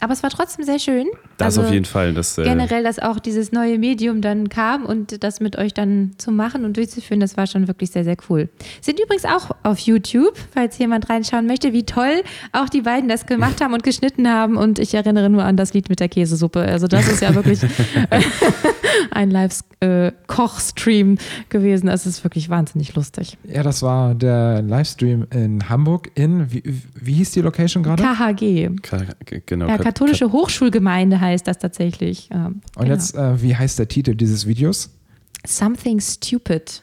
Aber es war trotzdem sehr schön. Das also auf jeden Fall. Das, äh generell, dass auch dieses neue Medium dann kam und das mit euch dann zu machen und durchzuführen, das war schon wirklich sehr, sehr cool. Sind übrigens auch auf YouTube, falls jemand reinschauen möchte, wie toll auch die beiden das gemacht haben und geschnitten haben. Und ich erinnere nur an das Lied mit der Käsesuppe. Also das ist ja *laughs* wirklich *laughs* ein Live-Koch-Stream gewesen. Es ist wirklich wahnsinnig lustig. Ja, das war der Livestream in Hamburg in, wie, wie hieß die Location gerade? KHG. K genau. Ja, katholische Hochschulgemeinde heißt das tatsächlich. Und genau. jetzt, äh, wie heißt der Titel dieses Videos? Something Stupid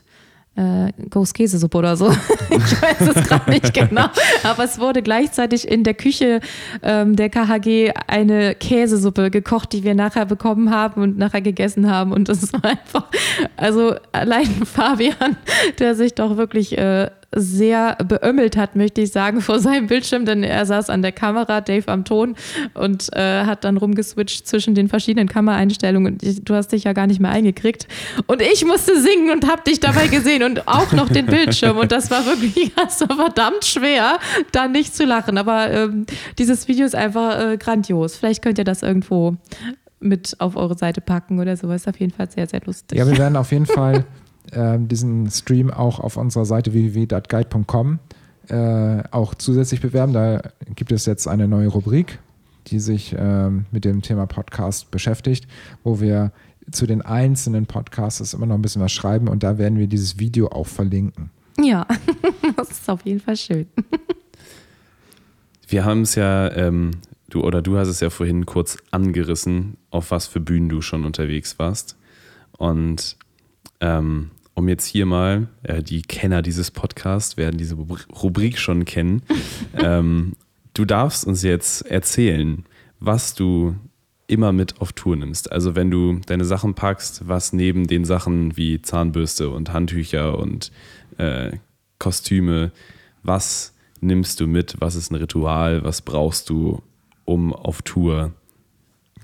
äh, Ghost Käsesuppe oder so. *laughs* ich weiß es gerade nicht genau. Aber es wurde gleichzeitig in der Küche ähm, der KHG eine Käsesuppe gekocht, die wir nachher bekommen haben und nachher gegessen haben. Und das war einfach, also allein *laughs* Fabian, der sich doch wirklich äh, sehr beömmelt hat, möchte ich sagen, *laughs* vor seinem Bildschirm, denn er saß an der Kamera, Dave am Ton und äh, hat dann rumgeswitcht zwischen den verschiedenen Kameraeinstellungen. Und ich, du hast dich ja gar nicht mehr eingekriegt. Und ich musste singen und habe dich dabei gesehen und auch noch den Bildschirm. Und das war wirklich *laughs* also verdammt schwer, da nicht zu lachen. Aber ähm, dieses Video ist einfach äh, grandios. Vielleicht könnt ihr das irgendwo mit auf eure Seite packen oder sowas. Ist auf jeden Fall sehr, sehr lustig. Ja, wir werden auf jeden Fall *laughs* diesen Stream auch auf unserer Seite www.guide.com äh, auch zusätzlich bewerben. Da gibt es jetzt eine neue Rubrik, die sich äh, mit dem Thema Podcast beschäftigt, wo wir zu den einzelnen Podcasts immer noch ein bisschen was schreiben und da werden wir dieses Video auch verlinken. Ja, *laughs* das ist auf jeden Fall schön. Wir haben es ja, ähm, du oder du hast es ja vorhin kurz angerissen, auf was für Bühnen du schon unterwegs warst. Und ähm, um jetzt hier mal, äh, die Kenner dieses Podcasts werden diese Rubrik schon kennen. *laughs* ähm, du darfst uns jetzt erzählen, was du immer mit auf Tour nimmst. Also wenn du deine Sachen packst, was neben den Sachen wie Zahnbürste und Handtücher und äh, Kostüme, was nimmst du mit? Was ist ein Ritual? Was brauchst du, um auf Tour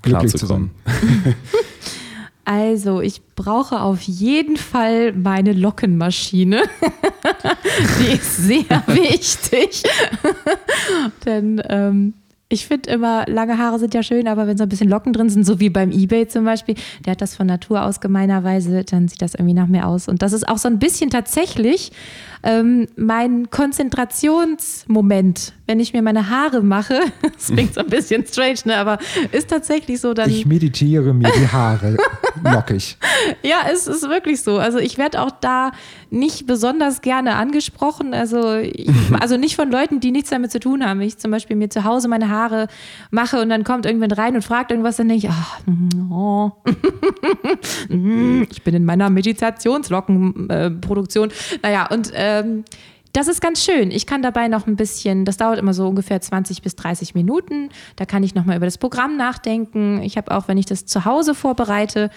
klarzukommen? *laughs* Also, ich brauche auf jeden Fall meine Lockenmaschine. *laughs* Die ist sehr *laughs* wichtig. *laughs* Denn ähm, ich finde immer, lange Haare sind ja schön, aber wenn so ein bisschen Locken drin sind, so wie beim Ebay zum Beispiel, der hat das von Natur aus gemeinerweise, dann sieht das irgendwie nach mehr aus. Und das ist auch so ein bisschen tatsächlich ähm, mein Konzentrationsmoment wenn ich mir meine Haare mache, *laughs* das klingt so ein bisschen strange, ne, aber ist tatsächlich so, dann. Ich meditiere mir die Haare *laughs* lockig. Ja, es ist wirklich so. Also ich werde auch da nicht besonders gerne angesprochen. Also, ich, *laughs* also nicht von Leuten, die nichts damit zu tun haben. Ich zum Beispiel mir zu Hause meine Haare mache und dann kommt irgendwann rein und fragt irgendwas, dann denke ich, ach, oh. *laughs* ich bin in meiner Meditationslockenproduktion. naja, und ähm, das ist ganz schön. Ich kann dabei noch ein bisschen, das dauert immer so ungefähr 20 bis 30 Minuten. Da kann ich nochmal über das Programm nachdenken. Ich habe auch, wenn ich das zu Hause vorbereite,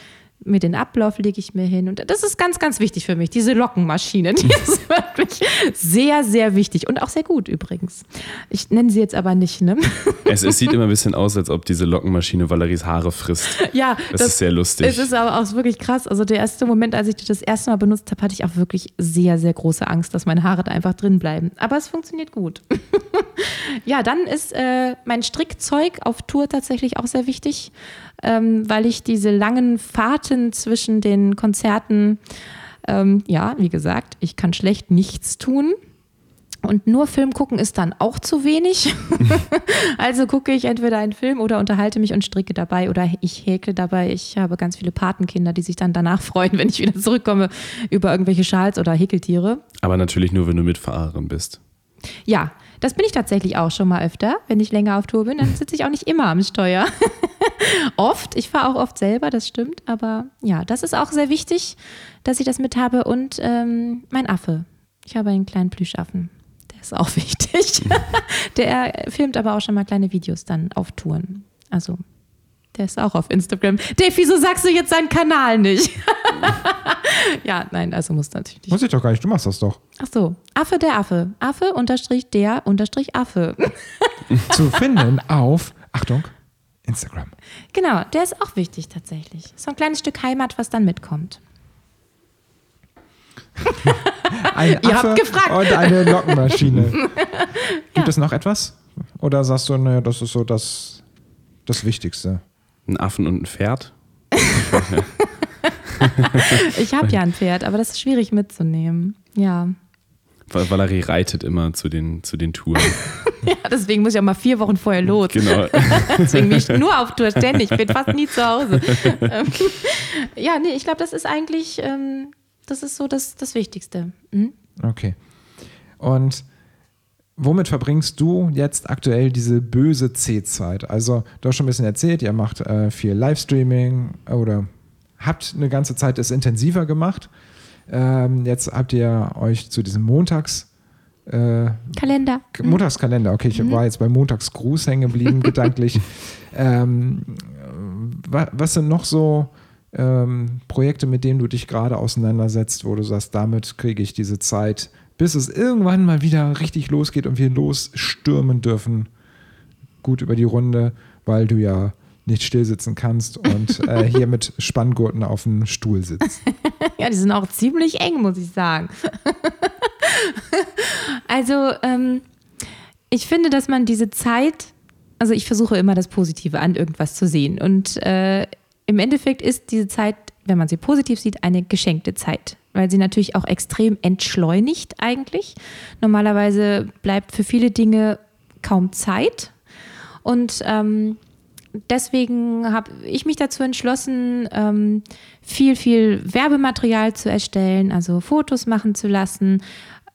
mit den Ablauf lege ich mir hin. Und das ist ganz, ganz wichtig für mich. Diese Lockenmaschine, die *laughs* ist wirklich sehr, sehr wichtig. Und auch sehr gut übrigens. Ich nenne sie jetzt aber nicht, ne? Es, es sieht *laughs* immer ein bisschen aus, als ob diese Lockenmaschine Valeries Haare frisst. Ja, Das, ist sehr lustig. Es ist aber auch wirklich krass. Also der erste Moment, als ich das das erste Mal benutzt habe, hatte ich auch wirklich sehr, sehr große Angst, dass meine Haare da einfach drin bleiben. Aber es funktioniert gut. *laughs* ja, dann ist äh, mein Strickzeug auf Tour tatsächlich auch sehr wichtig, ähm, weil ich diese langen Fahrten zwischen den Konzerten, ähm, ja, wie gesagt, ich kann schlecht nichts tun. Und nur Film gucken ist dann auch zu wenig. *laughs* *laughs* also gucke ich entweder einen Film oder unterhalte mich und stricke dabei oder ich häkle dabei. Ich habe ganz viele Patenkinder, die sich dann danach *laughs* freuen, wenn ich wieder zurückkomme über irgendwelche Schals oder Häkeltiere. Aber natürlich nur, wenn du Mitfahrerin bist. Ja, das bin ich tatsächlich auch schon mal öfter. Wenn ich länger auf Tour bin, dann sitze ich auch nicht immer am Steuer. *laughs* oft. Ich fahre auch oft selber, das stimmt. Aber ja, das ist auch sehr wichtig, dass ich das mit habe. Und ähm, mein Affe. Ich habe einen kleinen Plüschaffen. Der ist auch *laughs* wichtig. der filmt aber auch schon mal kleine Videos dann auf Touren. Also, der ist auch auf Instagram. Dave, wieso sagst du jetzt seinen Kanal nicht? *laughs* ja, nein, also muss natürlich nicht. Muss ich doch gar nicht, du machst das doch. Ach so, Affe der Affe. Affe unterstrich der unterstrich Affe. *laughs* Zu finden auf, Achtung, Instagram. genau, der ist auch wichtig tatsächlich. So ein kleines Stück Heimat, was dann mitkommt. *laughs* Ein Ihr Affe habt gefragt. und eine Lockenmaschine. Gibt es noch etwas? Oder sagst du, ne, das ist so das, das Wichtigste? Ein Affen und ein Pferd? *laughs* Ich habe ja ein Pferd, aber das ist schwierig mitzunehmen. Ja. Weil Valerie reitet immer zu den, zu den Touren. *laughs* ja, deswegen muss ich auch mal vier Wochen vorher los. Genau. *laughs* Deswegen bin ich nur auf Tour ständig. Ich bin fast nie zu Hause. Ähm, ja, nee, ich glaube, das ist eigentlich, ähm, das ist so das, das Wichtigste. Mhm. Okay. Und womit verbringst du jetzt aktuell diese böse C-Zeit? Also, du hast schon ein bisschen erzählt, ihr macht äh, viel Livestreaming oder habt eine ganze Zeit es intensiver gemacht. Ähm, jetzt habt ihr euch zu diesem Montags. Äh, Kalender. Montagskalender, okay, ich war jetzt bei Montagsgruß hängen geblieben, *laughs* gedanklich. Ähm, wa- was sind noch so ähm, Projekte, mit denen du dich gerade auseinandersetzt, wo du sagst, damit kriege ich diese Zeit, bis es irgendwann mal wieder richtig losgeht und wir losstürmen dürfen, gut über die Runde, weil du ja nicht stillsitzen kannst und äh, *laughs* hier mit Spanngurten auf dem Stuhl sitzt. *laughs* Ja, die sind auch ziemlich eng, muss ich sagen. *laughs* also, ähm, ich finde, dass man diese Zeit, also ich versuche immer das Positive an irgendwas zu sehen. Und äh, im Endeffekt ist diese Zeit, wenn man sie positiv sieht, eine geschenkte Zeit. Weil sie natürlich auch extrem entschleunigt eigentlich. Normalerweise bleibt für viele Dinge kaum Zeit. Und ähm, deswegen habe ich mich dazu entschlossen, ähm, viel, viel Werbematerial zu erstellen, also Fotos machen zu lassen,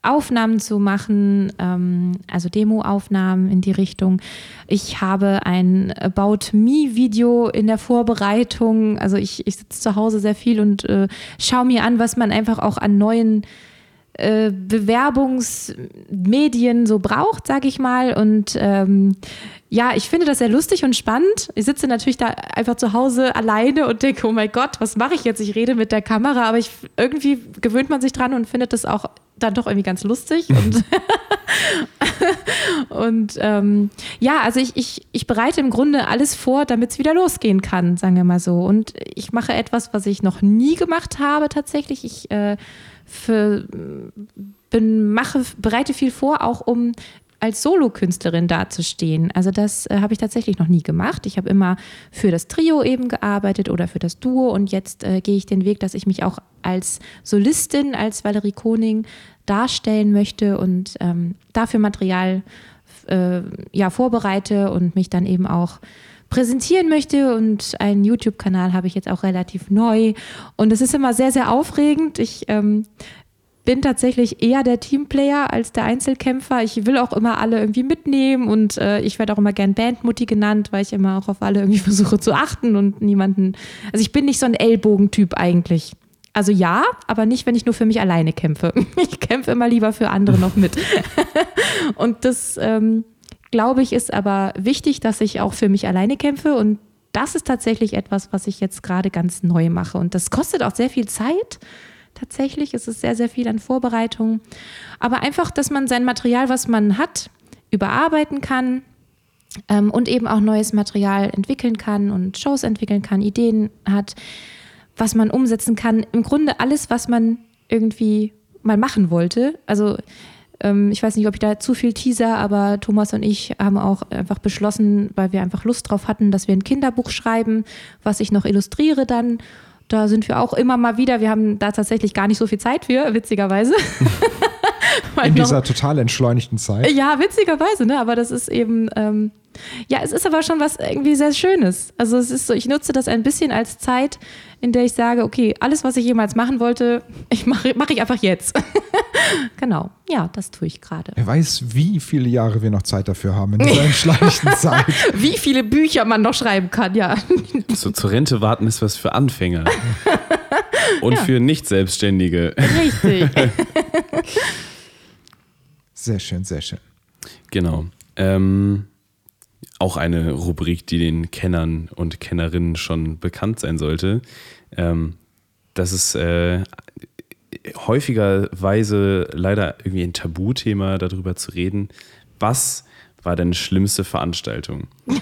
Aufnahmen zu machen, ähm, also Demoaufnahmen in die Richtung. Ich habe ein About Me-Video in der Vorbereitung. Also ich, ich sitze zu Hause sehr viel und äh, schaue mir an, was man einfach auch an neuen äh, Bewerbungsmedien so braucht, sage ich mal. Und ähm, ja, ich finde das sehr lustig und spannend. Ich sitze natürlich da einfach zu Hause alleine und denke, oh mein Gott, was mache ich jetzt? Ich rede mit der Kamera, aber ich, irgendwie gewöhnt man sich dran und findet das auch dann doch irgendwie ganz lustig. *laughs* Und, *laughs* und ähm, ja, also ich, ich, ich bereite im Grunde alles vor, damit es wieder losgehen kann, sagen wir mal so. Und ich mache etwas, was ich noch nie gemacht habe tatsächlich. Ich äh, für, bin, mache, bereite viel vor, auch um als Solokünstlerin dazustehen. Also das äh, habe ich tatsächlich noch nie gemacht. Ich habe immer für das Trio eben gearbeitet oder für das Duo und jetzt äh, gehe ich den Weg, dass ich mich auch als Solistin, als Valerie Koning darstellen möchte und ähm, dafür Material äh, ja, vorbereite und mich dann eben auch präsentieren möchte. Und einen YouTube-Kanal habe ich jetzt auch relativ neu. Und es ist immer sehr, sehr aufregend. Ich ähm, bin tatsächlich eher der Teamplayer als der Einzelkämpfer. Ich will auch immer alle irgendwie mitnehmen und äh, ich werde auch immer gern Bandmutti genannt, weil ich immer auch auf alle irgendwie *laughs* versuche zu achten und niemanden. Also ich bin nicht so ein Ellbogentyp eigentlich. Also ja, aber nicht, wenn ich nur für mich alleine kämpfe. *laughs* Ich kämpfe immer lieber für andere noch mit. *laughs* und das, ähm, glaube ich, ist aber wichtig, dass ich auch für mich alleine kämpfe. Und das ist tatsächlich etwas, was ich jetzt gerade ganz neu mache. Und das kostet auch sehr viel Zeit. Tatsächlich ist es sehr, sehr viel an Vorbereitung. Aber einfach, dass man sein Material, was man hat, überarbeiten kann, ähm, und eben auch neues Material entwickeln kann und Shows entwickeln kann, Ideen hat was man umsetzen kann. Im Grunde alles, was man irgendwie mal machen wollte. Also ähm, ich weiß nicht, ob ich da zu viel teaser, aber Thomas und ich haben auch einfach beschlossen, weil wir einfach Lust drauf hatten, dass wir ein Kinderbuch schreiben, was ich noch illustriere dann. Da sind wir auch immer mal wieder. Wir haben da tatsächlich gar nicht so viel Zeit für, witzigerweise. *laughs* In dieser total entschleunigten Zeit. Ja, witzigerweise, ne? Aber das ist eben, ähm, ja, es ist aber schon was irgendwie sehr Schönes. Also es ist so, ich nutze das ein bisschen als Zeit, in der ich sage, okay, alles, was ich jemals machen wollte, ich mache mach ich einfach jetzt. *laughs* genau, ja, das tue ich gerade. Wer weiß, wie viele Jahre wir noch Zeit dafür haben in dieser *laughs* entschleunigten Zeit. wie viele Bücher man noch schreiben kann, ja. *laughs* so zur Rente warten ist was für Anfänger. Und ja. für Nicht-Selbstständige. Richtig. sehr schön, sehr schön. Genau. Ähm, auch eine Rubrik, die den Kennern und Kennerinnen schon bekannt sein sollte. Ähm, das ist äh, häufigerweise leider irgendwie ein Tabuthema, darüber zu reden. Was war deine schlimmste Veranstaltung? *laughs*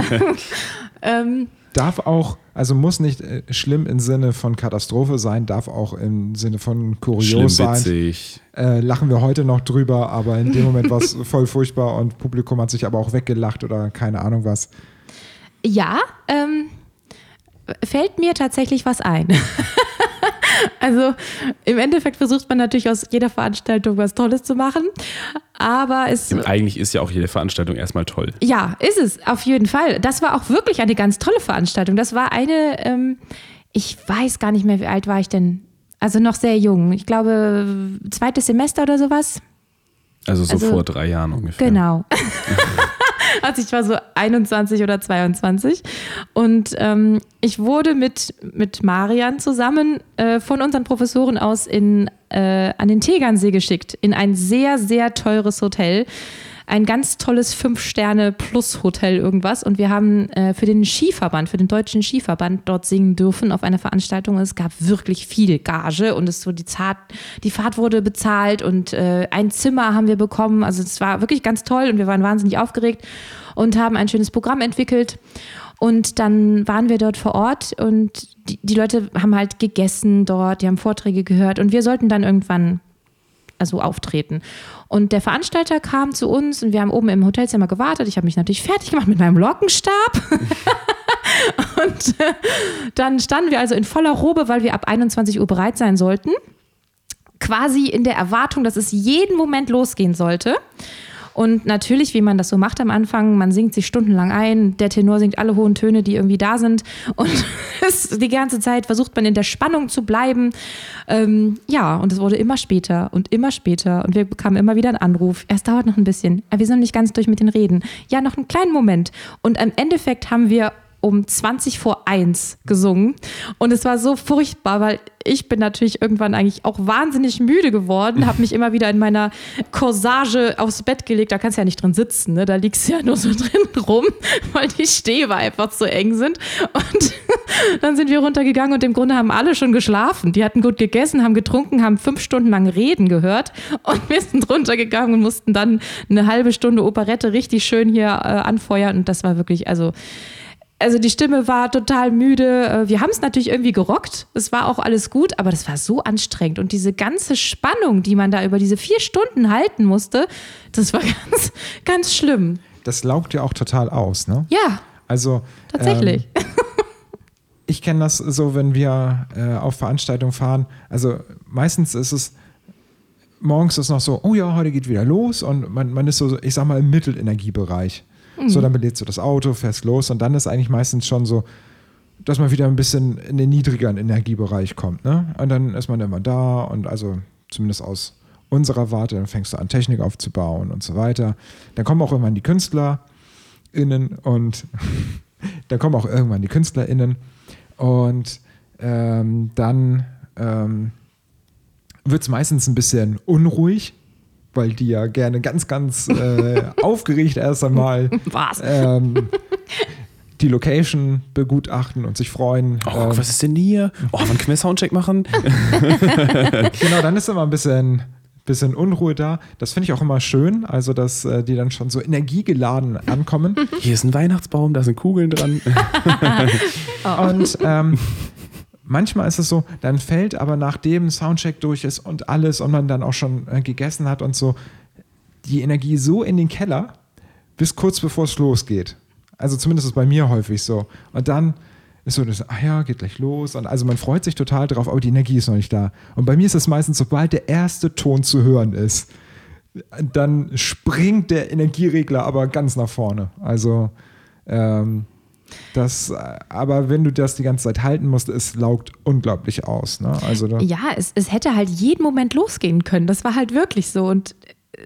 *laughs* ähm, darf auch, also muss nicht äh, schlimm im Sinne von Katastrophe sein, darf auch im Sinne von kurios schlimm, sein. Äh, lachen wir heute noch drüber, aber in dem Moment war es *laughs* voll furchtbar und Publikum hat sich aber auch weggelacht oder keine Ahnung was. Ja, ähm, fällt mir tatsächlich was ein. *laughs* Also im Endeffekt versucht man natürlich aus jeder Veranstaltung was Tolles zu machen. Aber es. Eigentlich ist ja auch jede Veranstaltung erstmal toll. Ja, ist es, auf jeden Fall. Das war auch wirklich eine ganz tolle Veranstaltung. Das war eine, ähm, ich weiß gar nicht mehr, wie alt war ich denn? Also noch sehr jung. Ich glaube, zweites Semester oder sowas. Also so also, vor drei Jahren ungefähr. Genau. *laughs* *laughs* Also ich war so 21 oder 22 und ähm, ich wurde mit, mit Marian zusammen äh, von unseren Professoren aus in, äh, an den Tegernsee geschickt, in ein sehr, sehr teures Hotel ein ganz tolles Fünf-Sterne-Plus-Hotel irgendwas. Und wir haben äh, für den Skiverband, für den deutschen Skiverband dort singen dürfen auf einer Veranstaltung. Es gab wirklich viel Gage und es so die, Zart, die Fahrt wurde bezahlt und äh, ein Zimmer haben wir bekommen. Also es war wirklich ganz toll und wir waren wahnsinnig aufgeregt und haben ein schönes Programm entwickelt. Und dann waren wir dort vor Ort und die, die Leute haben halt gegessen dort, die haben Vorträge gehört und wir sollten dann irgendwann also auftreten. Und der Veranstalter kam zu uns und wir haben oben im Hotelzimmer gewartet. Ich habe mich natürlich fertig gemacht mit meinem Lockenstab. *laughs* und äh, dann standen wir also in voller Robe, weil wir ab 21 Uhr bereit sein sollten. Quasi in der Erwartung, dass es jeden Moment losgehen sollte. Und natürlich, wie man das so macht am Anfang, man singt sich stundenlang ein, der Tenor singt alle hohen Töne, die irgendwie da sind. Und *laughs* die ganze Zeit versucht man in der Spannung zu bleiben. Ähm, ja, und es wurde immer später und immer später. Und wir bekamen immer wieder einen Anruf. Es dauert noch ein bisschen. Wir sind nicht ganz durch mit den Reden. Ja, noch einen kleinen Moment. Und im Endeffekt haben wir um 20 vor 1 gesungen. Und es war so furchtbar, weil ich bin natürlich irgendwann eigentlich auch wahnsinnig müde geworden, habe mich immer wieder in meiner Corsage aufs Bett gelegt. Da kannst du ja nicht drin sitzen, ne? da liegst du ja nur so *laughs* drin rum, weil die Stäbe einfach zu eng sind. Und *laughs* dann sind wir runtergegangen und im Grunde haben alle schon geschlafen. Die hatten gut gegessen, haben getrunken, haben fünf Stunden lang Reden gehört und wir sind runtergegangen und mussten dann eine halbe Stunde Operette richtig schön hier äh, anfeuern. Und das war wirklich, also also die Stimme war total müde. Äh, wir haben es natürlich irgendwie gerockt. Es war auch alles gut, aber das war so anstrengend. Und diese ganze Spannung, die man da über diese vier Stunden halten musste, das war *laughs* ganz, ganz schlimm. Das laugt ja auch total aus, ne? Ja. Also. Tatsächlich. Ähm, ich kenne das so, wenn wir äh, auf Veranstaltungen fahren. Also meistens ist es morgens ist noch so, oh ja, heute geht wieder los und man, man ist so, ich sag mal, im Mittelenergiebereich. So, dann belädst du das Auto, fährst los und dann ist eigentlich meistens schon so, dass man wieder ein bisschen in den niedrigeren Energiebereich kommt. Ne? Und dann ist man immer da und also zumindest aus unserer Warte, dann fängst du an, Technik aufzubauen und so weiter. Dann kommen auch irgendwann die KünstlerInnen und *laughs* dann kommen auch irgendwann die KünstlerInnen und ähm, dann ähm, wird es meistens ein bisschen unruhig, weil die ja gerne ganz, ganz äh, *laughs* aufgeregt erst einmal ähm, *laughs* die Location begutachten und sich freuen. Oh, ähm, was ist denn hier? Oh, wann können wir Soundcheck machen? *laughs* genau, dann ist immer ein bisschen, bisschen Unruhe da. Das finde ich auch immer schön, also dass äh, die dann schon so energiegeladen ankommen. Hier ist ein Weihnachtsbaum, da sind Kugeln dran. Und ähm, manchmal ist es so, dann fällt aber nachdem Soundcheck durch ist und alles und man dann auch schon äh, gegessen hat und so, die Energie so in den Keller, bis kurz bevor es losgeht. Also zumindest ist es bei mir häufig so. Und dann ist so, das, ach ja, geht gleich los. Und also man freut sich total drauf, aber die Energie ist noch nicht da. Und bei mir ist es meistens, sobald der erste Ton zu hören ist, dann springt der Energieregler aber ganz nach vorne. Also ähm, das, aber wenn du das die ganze Zeit halten musst, es laugt unglaublich aus. Ne? Also Ja, es, es hätte halt jeden Moment losgehen können. Das war halt wirklich so. Und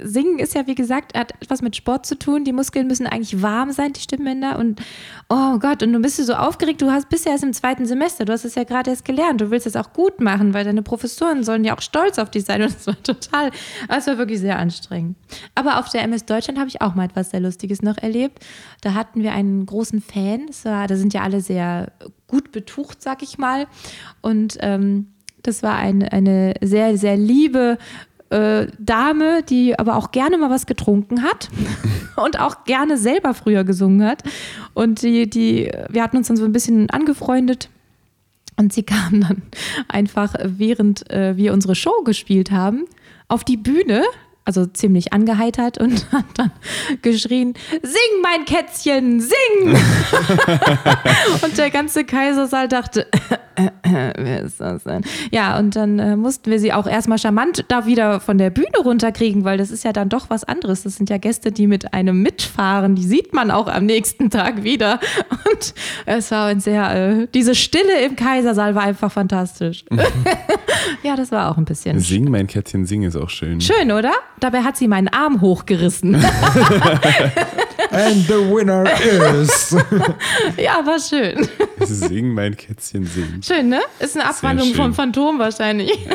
Singen ist ja, wie gesagt, hat etwas mit Sport zu tun. Die Muskeln müssen eigentlich warm sein, die Stimmbänder. Und oh Gott, und du bist so aufgeregt. Du hast bist ja erst im zweiten Semester. Du hast es ja gerade erst gelernt. Du willst es auch gut machen, weil deine Professoren sollen ja auch stolz auf dich sein. Und es war total, es war wirklich sehr anstrengend. Aber auf der MS Deutschland habe ich auch mal etwas sehr Lustiges noch erlebt. Da hatten wir einen großen Fan. War, da sind ja alle sehr gut betucht, sag ich mal. Und ähm, das war eine, eine sehr, sehr liebe äh, Dame, die aber auch gerne mal was getrunken hat *laughs* und auch gerne selber früher gesungen hat. Und die, die, wir hatten uns dann so ein bisschen angefreundet. Und sie kam dann einfach, während äh, wir unsere Show gespielt haben, auf die Bühne, also ziemlich angeheitert und *laughs* hat dann geschrien, sing mein Kätzchen, sing! *laughs* und der ganze Kaisersaal dachte, *laughs* wer ist das denn? Ja, und dann äh, mussten wir sie auch erstmal charmant da wieder von der Bühne runterkriegen, weil das ist ja dann doch was anderes. Das sind ja Gäste, die mit einem mitfahren, die sieht man auch am nächsten Tag wieder. Und es war ein sehr, äh, diese Stille im Kaisersaal war einfach fantastisch. ja, das war auch ein bisschen Sing, mein Kätzchen, sing ist auch schön. schön, oder? Dabei hat sie meinen Arm hochgerissen. *laughs* and the winner is. *laughs* ja, war schön. Sing, mein Kätzchen, sing. Schön, ne? Ist eine Abwandlung vom Phantom wahrscheinlich. *laughs*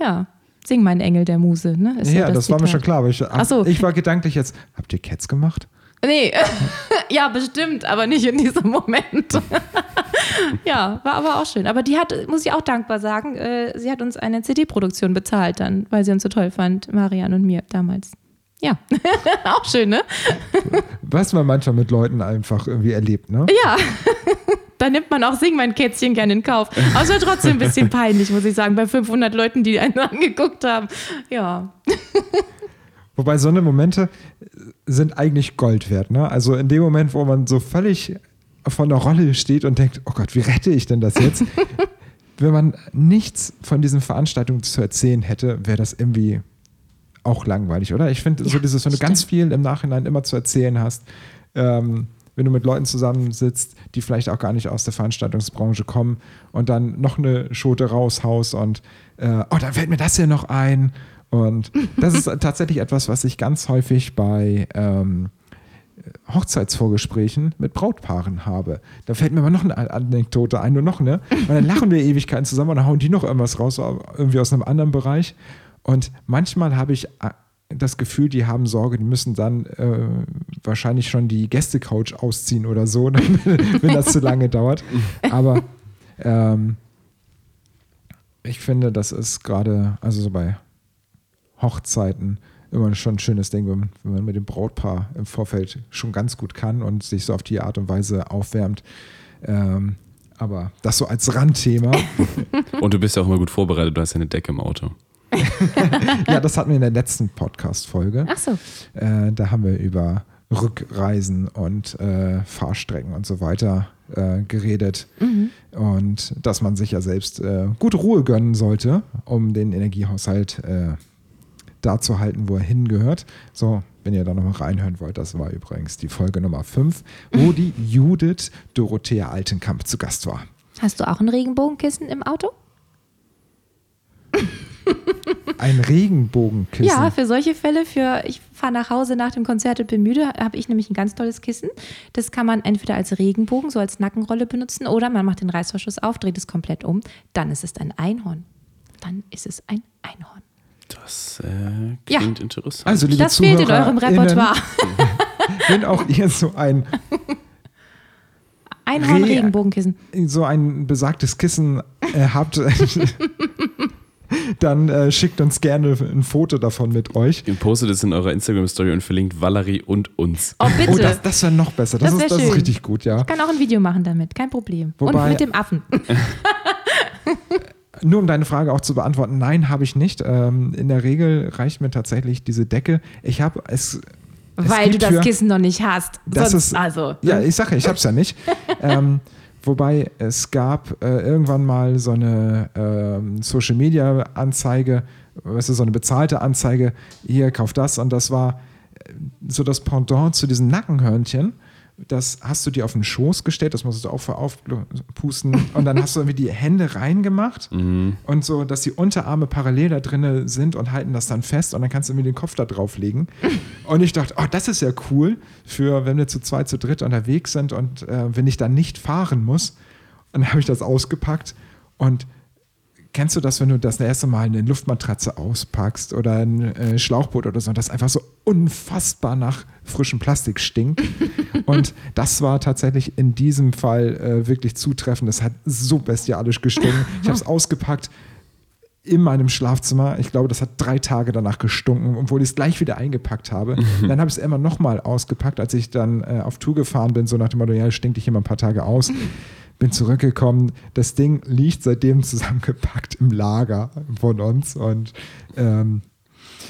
ja. Sing mein Engel der Muse, ne? Ist ja, das, war mir schon klar. Aber ich, Ach so. ich war gedanklich jetzt, habt ihr Cats gemacht? Nee, *laughs* ja, bestimmt, aber nicht in diesem Moment. *laughs* ja, war aber auch schön. Aber die hat, muss ich auch dankbar sagen, äh, sie hat uns eine CD-Produktion bezahlt dann, weil sie uns so toll fand, Marian und mir damals. Ja, *laughs* auch schön, ne? Was man manchmal mit Leuten einfach irgendwie erlebt, ne? Ja. Da nimmt man auch Sing mein Kätzchen gerne in Kauf. Aber es war trotzdem ein bisschen peinlich, muss ich sagen, bei 500 Leuten, die einen angeguckt haben. Ja. Wobei so eine Momente sind eigentlich Gold wert, ne? Also in dem Moment, wo man so völlig von der Rolle steht und denkt, oh Gott, wie rette ich denn das jetzt? *laughs* Wenn man nichts von diesen Veranstaltungen zu erzählen hätte, wäre das irgendwie auch langweilig, oder? Ich finde so Ja, dieses, wenn du ganz viel im Nachhinein immer zu erzählen hast, ähm, wenn du mit Leuten zusammensitzt, die vielleicht auch gar nicht aus der Veranstaltungsbranche kommen und dann noch eine Schote raushaust und äh, oh, dann fällt mir das hier noch ein. Und das ist tatsächlich etwas, was ich ganz häufig bei ähm, Hochzeitsvorgesprächen mit Brautpaaren habe. Da fällt mir mal noch eine Anekdote ein, nur noch, ne? Und dann lachen wir *laughs* Ewigkeiten zusammen und dann hauen die noch irgendwas raus, irgendwie aus einem anderen Bereich. Und manchmal habe ich äh, das Gefühl, die haben Sorge, die müssen dann äh, wahrscheinlich schon die Gästecouch ausziehen oder so, *laughs* wenn das zu lange dauert. Aber ähm, ich finde, das ist gerade, also so bei Hochzeiten immer schon ein schönes Ding, wenn man, wenn man mit dem Brautpaar im Vorfeld schon ganz gut kann und sich so auf die Art und Weise aufwärmt. Ähm, aber das so als Randthema. *laughs* Und du bist ja auch immer gut vorbereitet, du hast ja eine Decke im Auto. *laughs* ja, das hatten wir in der letzten Podcast-Folge. Ach so. Äh, da haben wir über Rückreisen und äh, Fahrstrecken und so weiter äh, geredet. Und dass man sich ja selbst äh, gute Ruhe gönnen sollte um den Energiehaushalt äh, da zu halten, wo er hingehört. So, wenn ihr da nochmal reinhören wollt, das war übrigens die Folge Nummer 5, wo die Judith Dorothea Altenkamp zu Gast war. Hast du auch ein Regenbogenkissen im Auto? Ein Regenbogenkissen. Ja, für solche Fälle, für ich fahre nach Hause nach dem Konzert und bin müde, habe ich nämlich ein ganz tolles Kissen. Das kann man entweder als Regenbogen, so als Nackenrolle benutzen, oder man macht den Reißverschluss auf, dreht es komplett um. Dann ist es ein Einhorn. Dann ist es ein Einhorn. Das äh, Ja. klingt interessant. Also, liebe Das fehlt in eurem Repertoire. *laughs* Wenn auch ihr so ein, Einhorn-Regenbogenkissen. so ein besagtes Kissen äh, habt, *laughs* dann äh, schickt uns gerne ein Foto davon mit euch. Ihr postet es in eurer Instagram-Story und verlinkt Valerie und uns. Oh, bitte. Oh, das, das wäre noch besser. Das, Das ist, das ist richtig gut, ja. ich kann auch ein Video machen damit, kein Problem. Wobei- und mit dem Affen. *laughs* Nur um deine Frage auch zu beantworten, nein, habe ich nicht. Ähm, in der Regel reicht mir tatsächlich diese Decke. Ich habe es. es Weil du gibt das für- Kissen noch nicht hast. Das Sonst, ist, also. Ja, ich sage, ich habe es ja nicht. *laughs* ähm, wobei es gab äh, irgendwann mal so eine ähm, Social Media Anzeige, weißt du, so eine bezahlte Anzeige, hier, kauf das und das war äh, so das Pendant zu diesen Nackenhörnchen. Das hast du dir auf den Schoß gestellt, das musst du auch aufpusten und dann hast du irgendwie die Hände reingemacht *laughs* und so, dass die Unterarme parallel da drin sind und halten das dann fest und dann kannst du irgendwie den Kopf da drauf legen. Und ich dachte, oh, das ist ja cool für, wenn wir zu zweit, zu dritt unterwegs sind und äh, wenn ich dann nicht fahren muss. Und dann habe ich das ausgepackt und Kennst du das, wenn du das erste Mal eine Luftmatratze auspackst oder ein äh, Schlauchboot oder so, das einfach so unfassbar nach frischem Plastik stinkt? *laughs* und das war tatsächlich in diesem Fall äh, wirklich zutreffend. Das hat so bestialisch gestunken. Ich habe es *laughs* ausgepackt in meinem Schlafzimmer. Ich glaube, das hat drei Tage danach gestunken, obwohl ich es gleich wieder eingepackt habe. Dann habe ich es immer nochmal ausgepackt, als ich dann äh, auf Tour gefahren bin, so nach dem Motto, ja, stinkt dich immer ein paar Tage aus. *laughs* Bin zurückgekommen. Das Ding liegt seitdem zusammengepackt im Lager von uns. Und ähm,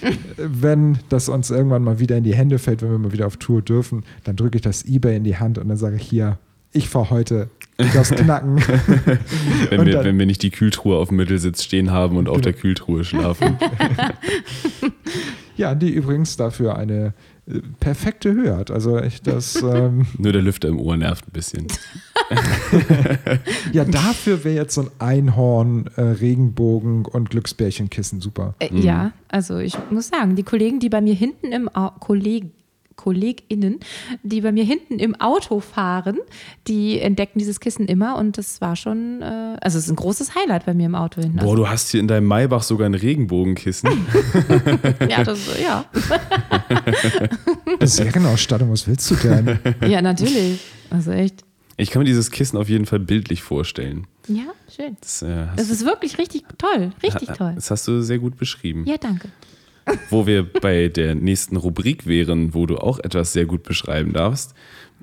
*laughs* wenn das uns irgendwann mal wieder in die Hände fällt, wenn wir mal wieder auf Tour dürfen, dann drücke ich das Ebay in die Hand und dann sage ich hier, ich fahre heute *laughs* das Knacken. Wenn wir, dann- wenn wir nicht die Kühltruhe auf dem Mittelsitz stehen haben und auf der Kühltruhe schlafen. *laughs* Ja, die übrigens dafür eine perfekte Höhe hat. Also ich das, *laughs* ähm, Nur der Lüfter im Ohr nervt ein bisschen. *laughs* ja, dafür wäre jetzt so ein Einhorn, äh, Regenbogen und Glücksbärchenkissen super. Äh, Ja, also ich muss sagen, die Kollegen, die bei mir hinten im Au Kolleg KollegInnen, die bei mir hinten im Auto fahren, die entdecken dieses Kissen immer und das war schon, äh, also es ist ein großes Highlight bei mir im Auto hinten. Boah, du hast hier in deinem Maybach sogar ein Regenbogenkissen. *laughs* Ja, das, ja. Serienausstattung, was willst du denn? *laughs* ja, natürlich. Also echt. Ich kann mir dieses Kissen auf jeden Fall bildlich vorstellen. Ja, schön. Das, äh, Es ist wirklich richtig toll. Richtig toll. das hast du sehr gut beschrieben. Ja, danke. Wo wir bei der nächsten Rubrik wären, wo du auch etwas sehr gut beschreiben darfst.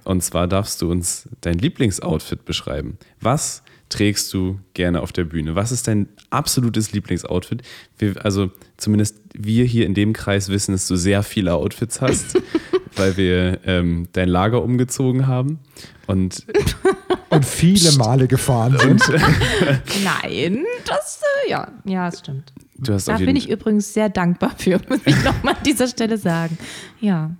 Und zwar darfst du uns dein Lieblingsoutfit beschreiben. Was trägst du gerne auf der Bühne? Was ist dein absolutes Lieblingsoutfit? Wir, also zumindest wir hier in dem Kreis wissen, dass du sehr viele Outfits hast, *laughs* weil wir ähm, dein Lager umgezogen haben. Und *laughs* Und viele Male gefahren sind. *laughs* Nein, das, äh, ja, ja, es stimmt. Du hast Da auf bin ich übrigens sehr dankbar für, *laughs* muss ich nochmal an dieser Stelle sagen. Ja,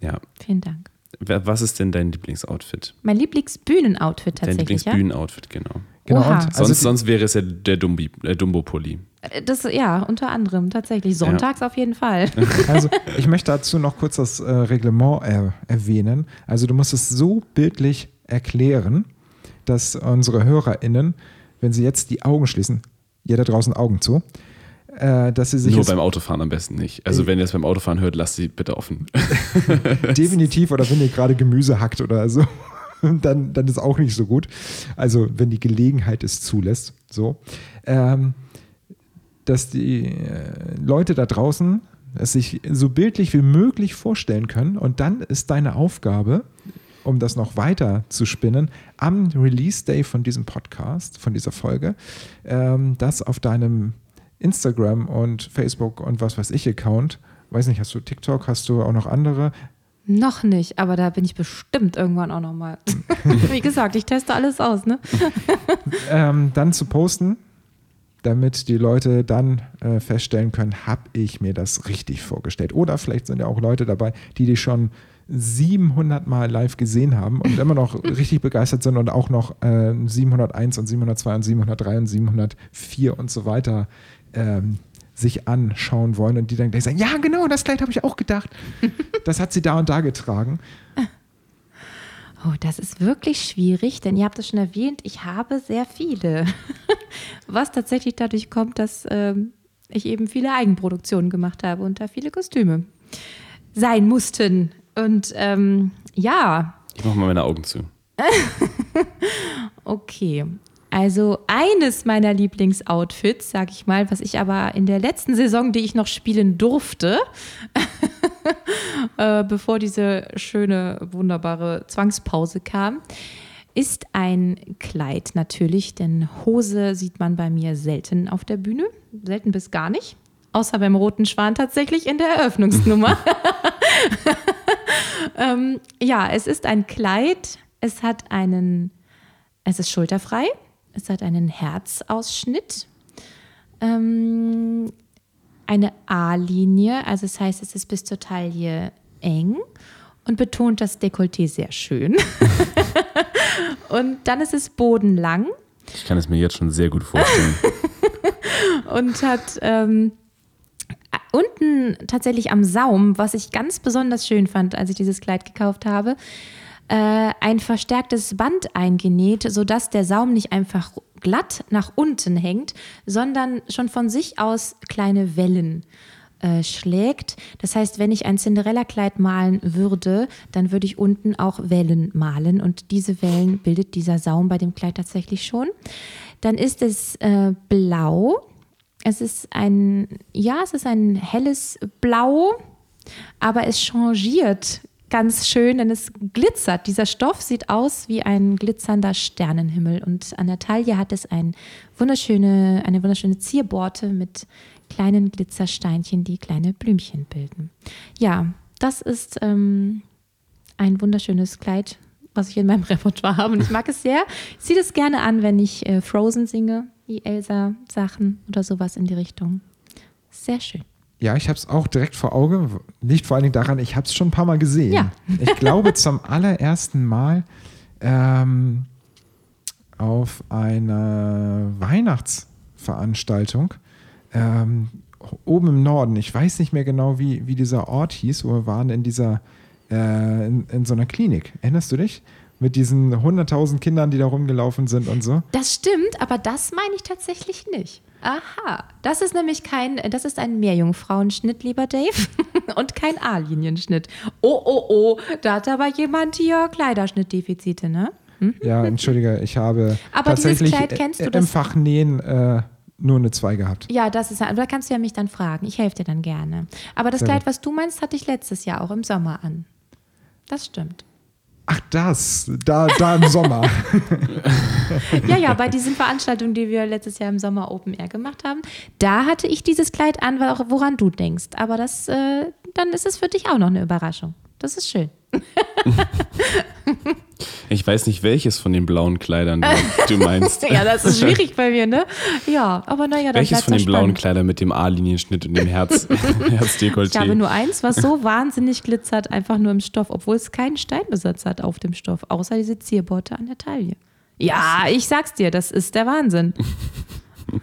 Ja. vielen Dank. Was ist denn dein Lieblingsoutfit? Mein Lieblingsbühnenoutfit Dein tatsächlich, ja? Lieblingsbühnenoutfit, genau. Genau, Oha. und also sonst, sonst wäre es ja der Dumbi, äh, Dumbo-Pulli. Äh, Das, ja, unter anderem tatsächlich. Sonntags auf jeden Fall. *laughs* Also, ich möchte dazu noch kurz das äh, Reglement äh, erwähnen. Also, du musst es so bildlich erklären, dass unsere HörerInnen, wenn sie jetzt die Augen schließen, ihr da draußen Augen zu, äh, dass sie sich Nur beim Autofahren am besten nicht. Also wenn ihr es beim Autofahren hört, lasst sie bitte offen. *laughs* definitiv oder wenn ihr gerade Gemüse hackt oder so, *laughs* dann, dann ist auch nicht so gut. Also, wenn die Gelegenheit es zulässt, so. Ähm, dass die äh, Leute da draußen es sich so bildlich wie möglich vorstellen können. Und dann ist deine Aufgabe, um das noch weiter zu spinnen, am Release Day von diesem Podcast, von dieser Folge, ähm, das auf deinem Instagram und Facebook und was weiß ich Account, weiß nicht, hast du TikTok, hast du auch noch andere? Noch nicht, aber da bin ich bestimmt irgendwann auch nochmal. *laughs* Wie gesagt, ich teste alles aus, ne? *laughs* ähm, dann zu posten, damit die Leute dann äh, feststellen können, habe ich mir das richtig vorgestellt. Oder vielleicht sind ja auch Leute dabei, die dich schon 700 Mal live gesehen haben und immer noch *laughs* richtig begeistert sind und auch noch äh, 701 und 702 und 703 und 704 und so weiter ähm, sich anschauen wollen und die dann gleich sagen, ja genau, das Kleid habe ich auch gedacht. *laughs* Das hat sie da und da getragen. Oh, das ist wirklich schwierig, denn ihr habt es schon erwähnt, ich habe sehr viele. *laughs* Was tatsächlich dadurch kommt, dass ähm, ich eben viele Eigenproduktionen gemacht habe und da viele Kostüme sein mussten. Und ähm, ja. Ich mache mal meine Augen zu. *laughs* okay. Also eines meiner Lieblingsoutfits, sag ich mal, was ich aber in der letzten Saison, die ich noch spielen durfte, *laughs* äh, bevor diese schöne, wunderbare Zwangspause kam, ist ein Kleid natürlich, denn Hose sieht man bei mir selten auf der Bühne, selten bis gar nicht, außer beim Roten Schwan tatsächlich in der Eröffnungsnummer. *laughs* *laughs* ähm, ja, es ist ein Kleid, es hat einen, es ist schulterfrei, es hat einen Herzausschnitt, ähm, eine A-Linie, also das heißt, es ist bis zur Taille eng und betont das Dekolleté sehr schön. *laughs* und dann ist es bodenlang. Ich kann es mir jetzt schon sehr gut vorstellen. *laughs* und hat ähm, unten tatsächlich am Saum, was ich ganz besonders schön fand, als ich dieses Kleid gekauft habe, äh, ein verstärktes Band eingenäht, sodass der Saum nicht einfach glatt nach unten hängt, sondern schon von sich aus kleine Wellen äh, schlägt. Das heißt, wenn ich ein Cinderella-Kleid malen würde, dann würde ich unten auch Wellen malen und diese Wellen bildet dieser Saum bei dem Kleid tatsächlich schon. Dann ist es äh, blau. Es ist ein, ja, es ist ein helles Blau, aber es changiert ganz schön, denn es glitzert. Dieser Stoff sieht aus wie ein glitzernder Sternenhimmel und an der Taille hat es ein wunderschöne, eine wunderschöne Zierborte mit kleinen Glitzersteinchen, die kleine Blümchen bilden. Ja, das ist ähm, ein wunderschönes Kleid, was ich in meinem *laughs* Repertoire habe und ich mag es sehr. Ich ziehe das gerne an, wenn ich äh, Frozen singe, wie Elsa-Sachen oder sowas in die Richtung. Sehr schön. Ja, ich habe es auch direkt vor Augen. Liegt vor allen Dingen daran, ich habe es schon ein paar Mal gesehen. Ja. *laughs* ich glaube zum allerersten Mal ähm, auf einer Weihnachtsveranstaltung ähm, oben im Norden. Ich weiß nicht mehr genau, wie, wie dieser Ort hieß, wo wir waren in dieser äh, in, in so einer Klinik. Erinnerst du dich? Mit diesen 100.000 Kindern, die da rumgelaufen sind und so. Das stimmt, aber das meine ich tatsächlich nicht. Aha, das ist nämlich kein, das ist ein Mehrjungfrauenschnitt, lieber Dave, *laughs* und kein A-Linienschnitt. Oh, oh, oh, da hat aber jemand hier Kleiderschnittdefizite, ne? Mhm. Ja, entschuldige, ich habe aber tatsächlich Kleid, kennst du im das? Fach Nähen äh, nur eine 2 gehabt. Ja, das ist, da kannst du ja mich dann fragen. Ich helfe dir dann gerne. Aber das Kleid, was du meinst, hatte ich letztes Jahr auch im Sommer an. Das stimmt. Ach, das, da, da im Sommer. *laughs* Ja, ja, bei diesen Veranstaltungen, die wir letztes Jahr im Sommer Open Air gemacht haben, da hatte ich dieses Kleid an, woran du denkst. Aber das, äh, dann ist es für dich auch noch eine Überraschung. Das ist schön. *laughs* Ich weiß nicht, welches von den blauen Kleidern du, *laughs* meinst. Ja, das ist schwierig bei mir, ne? Ja, aber naja, dann Welches von den blauen. Kleidern mit dem A-Linienschnitt und dem Herz, *laughs* *laughs* Herzdekolleté? Ich habe nur eins, was so wahnsinnig glitzert, einfach nur im Stoff, obwohl es keinen Steinbesatz hat auf dem Stoff, außer diese Zierborte an der Taille. Ja, ich sag's dir, das ist der Wahnsinn. *laughs*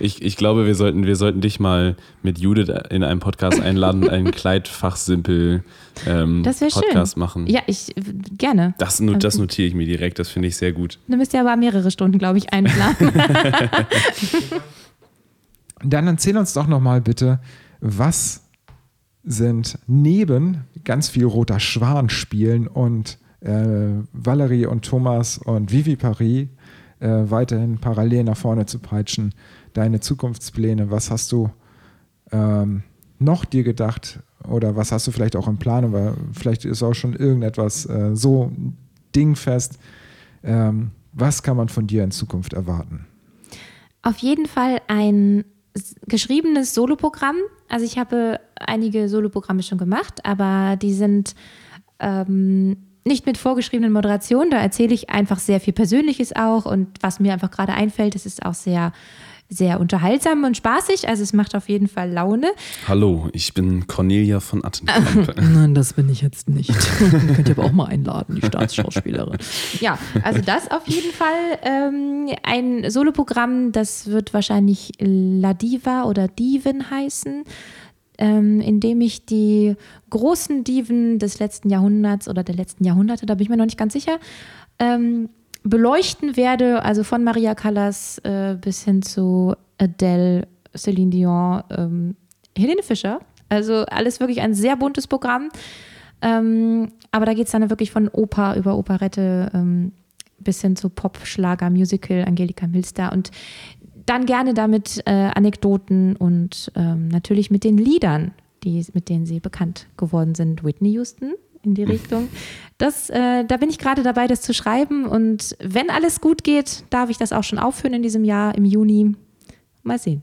Ich, ich glaube, wir sollten, wir sollten dich mal mit Judith in einem Podcast einladen, einen *laughs* Kleidfachsimpel ähm, Das wäre schön. Podcast machen. Ja, ich gerne. Das, das notiere ich mir direkt, das finde ich sehr gut. Du müsst ja aber mehrere Stunden, glaube ich, einplanen. *laughs* Dann erzähl uns doch noch mal bitte, was sind neben ganz viel Roter Schwan spielen und äh, Valerie und Thomas und Vivi Paris äh, weiterhin parallel nach vorne zu peitschen, deine Zukunftspläne, was hast du ähm, noch dir gedacht oder was hast du vielleicht auch im Plan, aber vielleicht ist auch schon irgendetwas äh, so dingfest. Ähm, was kann man von dir in Zukunft erwarten? Auf jeden Fall ein geschriebenes Soloprogramm. Also ich habe einige Soloprogramme schon gemacht, aber die sind ähm, nicht mit vorgeschriebenen Moderationen. Da erzähle ich einfach sehr viel Persönliches auch und was mir einfach gerade einfällt. Es ist auch sehr sehr unterhaltsam und spaßig. Also es macht auf jeden Fall Laune. Hallo, ich bin Cornelia von Attenkamp. *laughs* Nein, das bin ich jetzt nicht. *laughs* Könnt ihr aber auch mal einladen, die Staatsschauspielerin. Ja, also das auf jeden Fall ähm, ein Soloprogramm, das wird wahrscheinlich La Diva oder Diven heißen, ähm, in dem ich die großen Diven des letzten Jahrhunderts oder der letzten Jahrhunderte, da bin ich mir noch nicht ganz sicher, ähm, beleuchten werde, also von Maria Callas äh, bis hin zu Adele, Celine Dion, ähm, Helene Fischer. Also alles wirklich ein sehr buntes Programm. Ähm, aber da geht es dann wirklich von Oper über Operette ähm, bis hin zu Pop, Schlager, Musical, Angelika Milster und dann gerne damit äh, Anekdoten und ähm, natürlich mit den Liedern, die, mit denen sie bekannt geworden sind. Whitney Houston, in die *laughs* Richtung. Das, äh, da bin ich gerade dabei, das zu schreiben. Und wenn alles gut geht, darf ich das auch schon aufführen in diesem Jahr, im Juni. Mal sehen.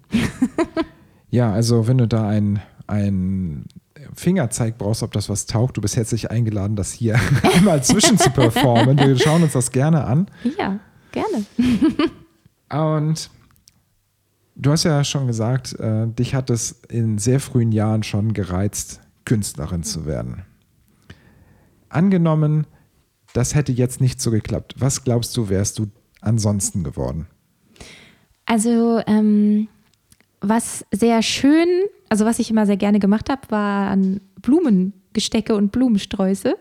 *laughs* ja, also wenn du da ein, ein Fingerzeig brauchst, ob das was taugt, du bist herzlich eingeladen, das hier *laughs* einmal zwischen zu performen. Wir schauen uns das gerne an. Ja, gerne. Und du hast ja schon gesagt, äh, dich hat es in sehr frühen Jahren schon gereizt, Künstlerin zu werden. Angenommen, das hätte jetzt nicht so geklappt. Was glaubst du, wärst du ansonsten geworden? Also, ähm, was sehr schön, also was ich immer sehr gerne gemacht habe, waren Blumengestecke und Blumensträuße.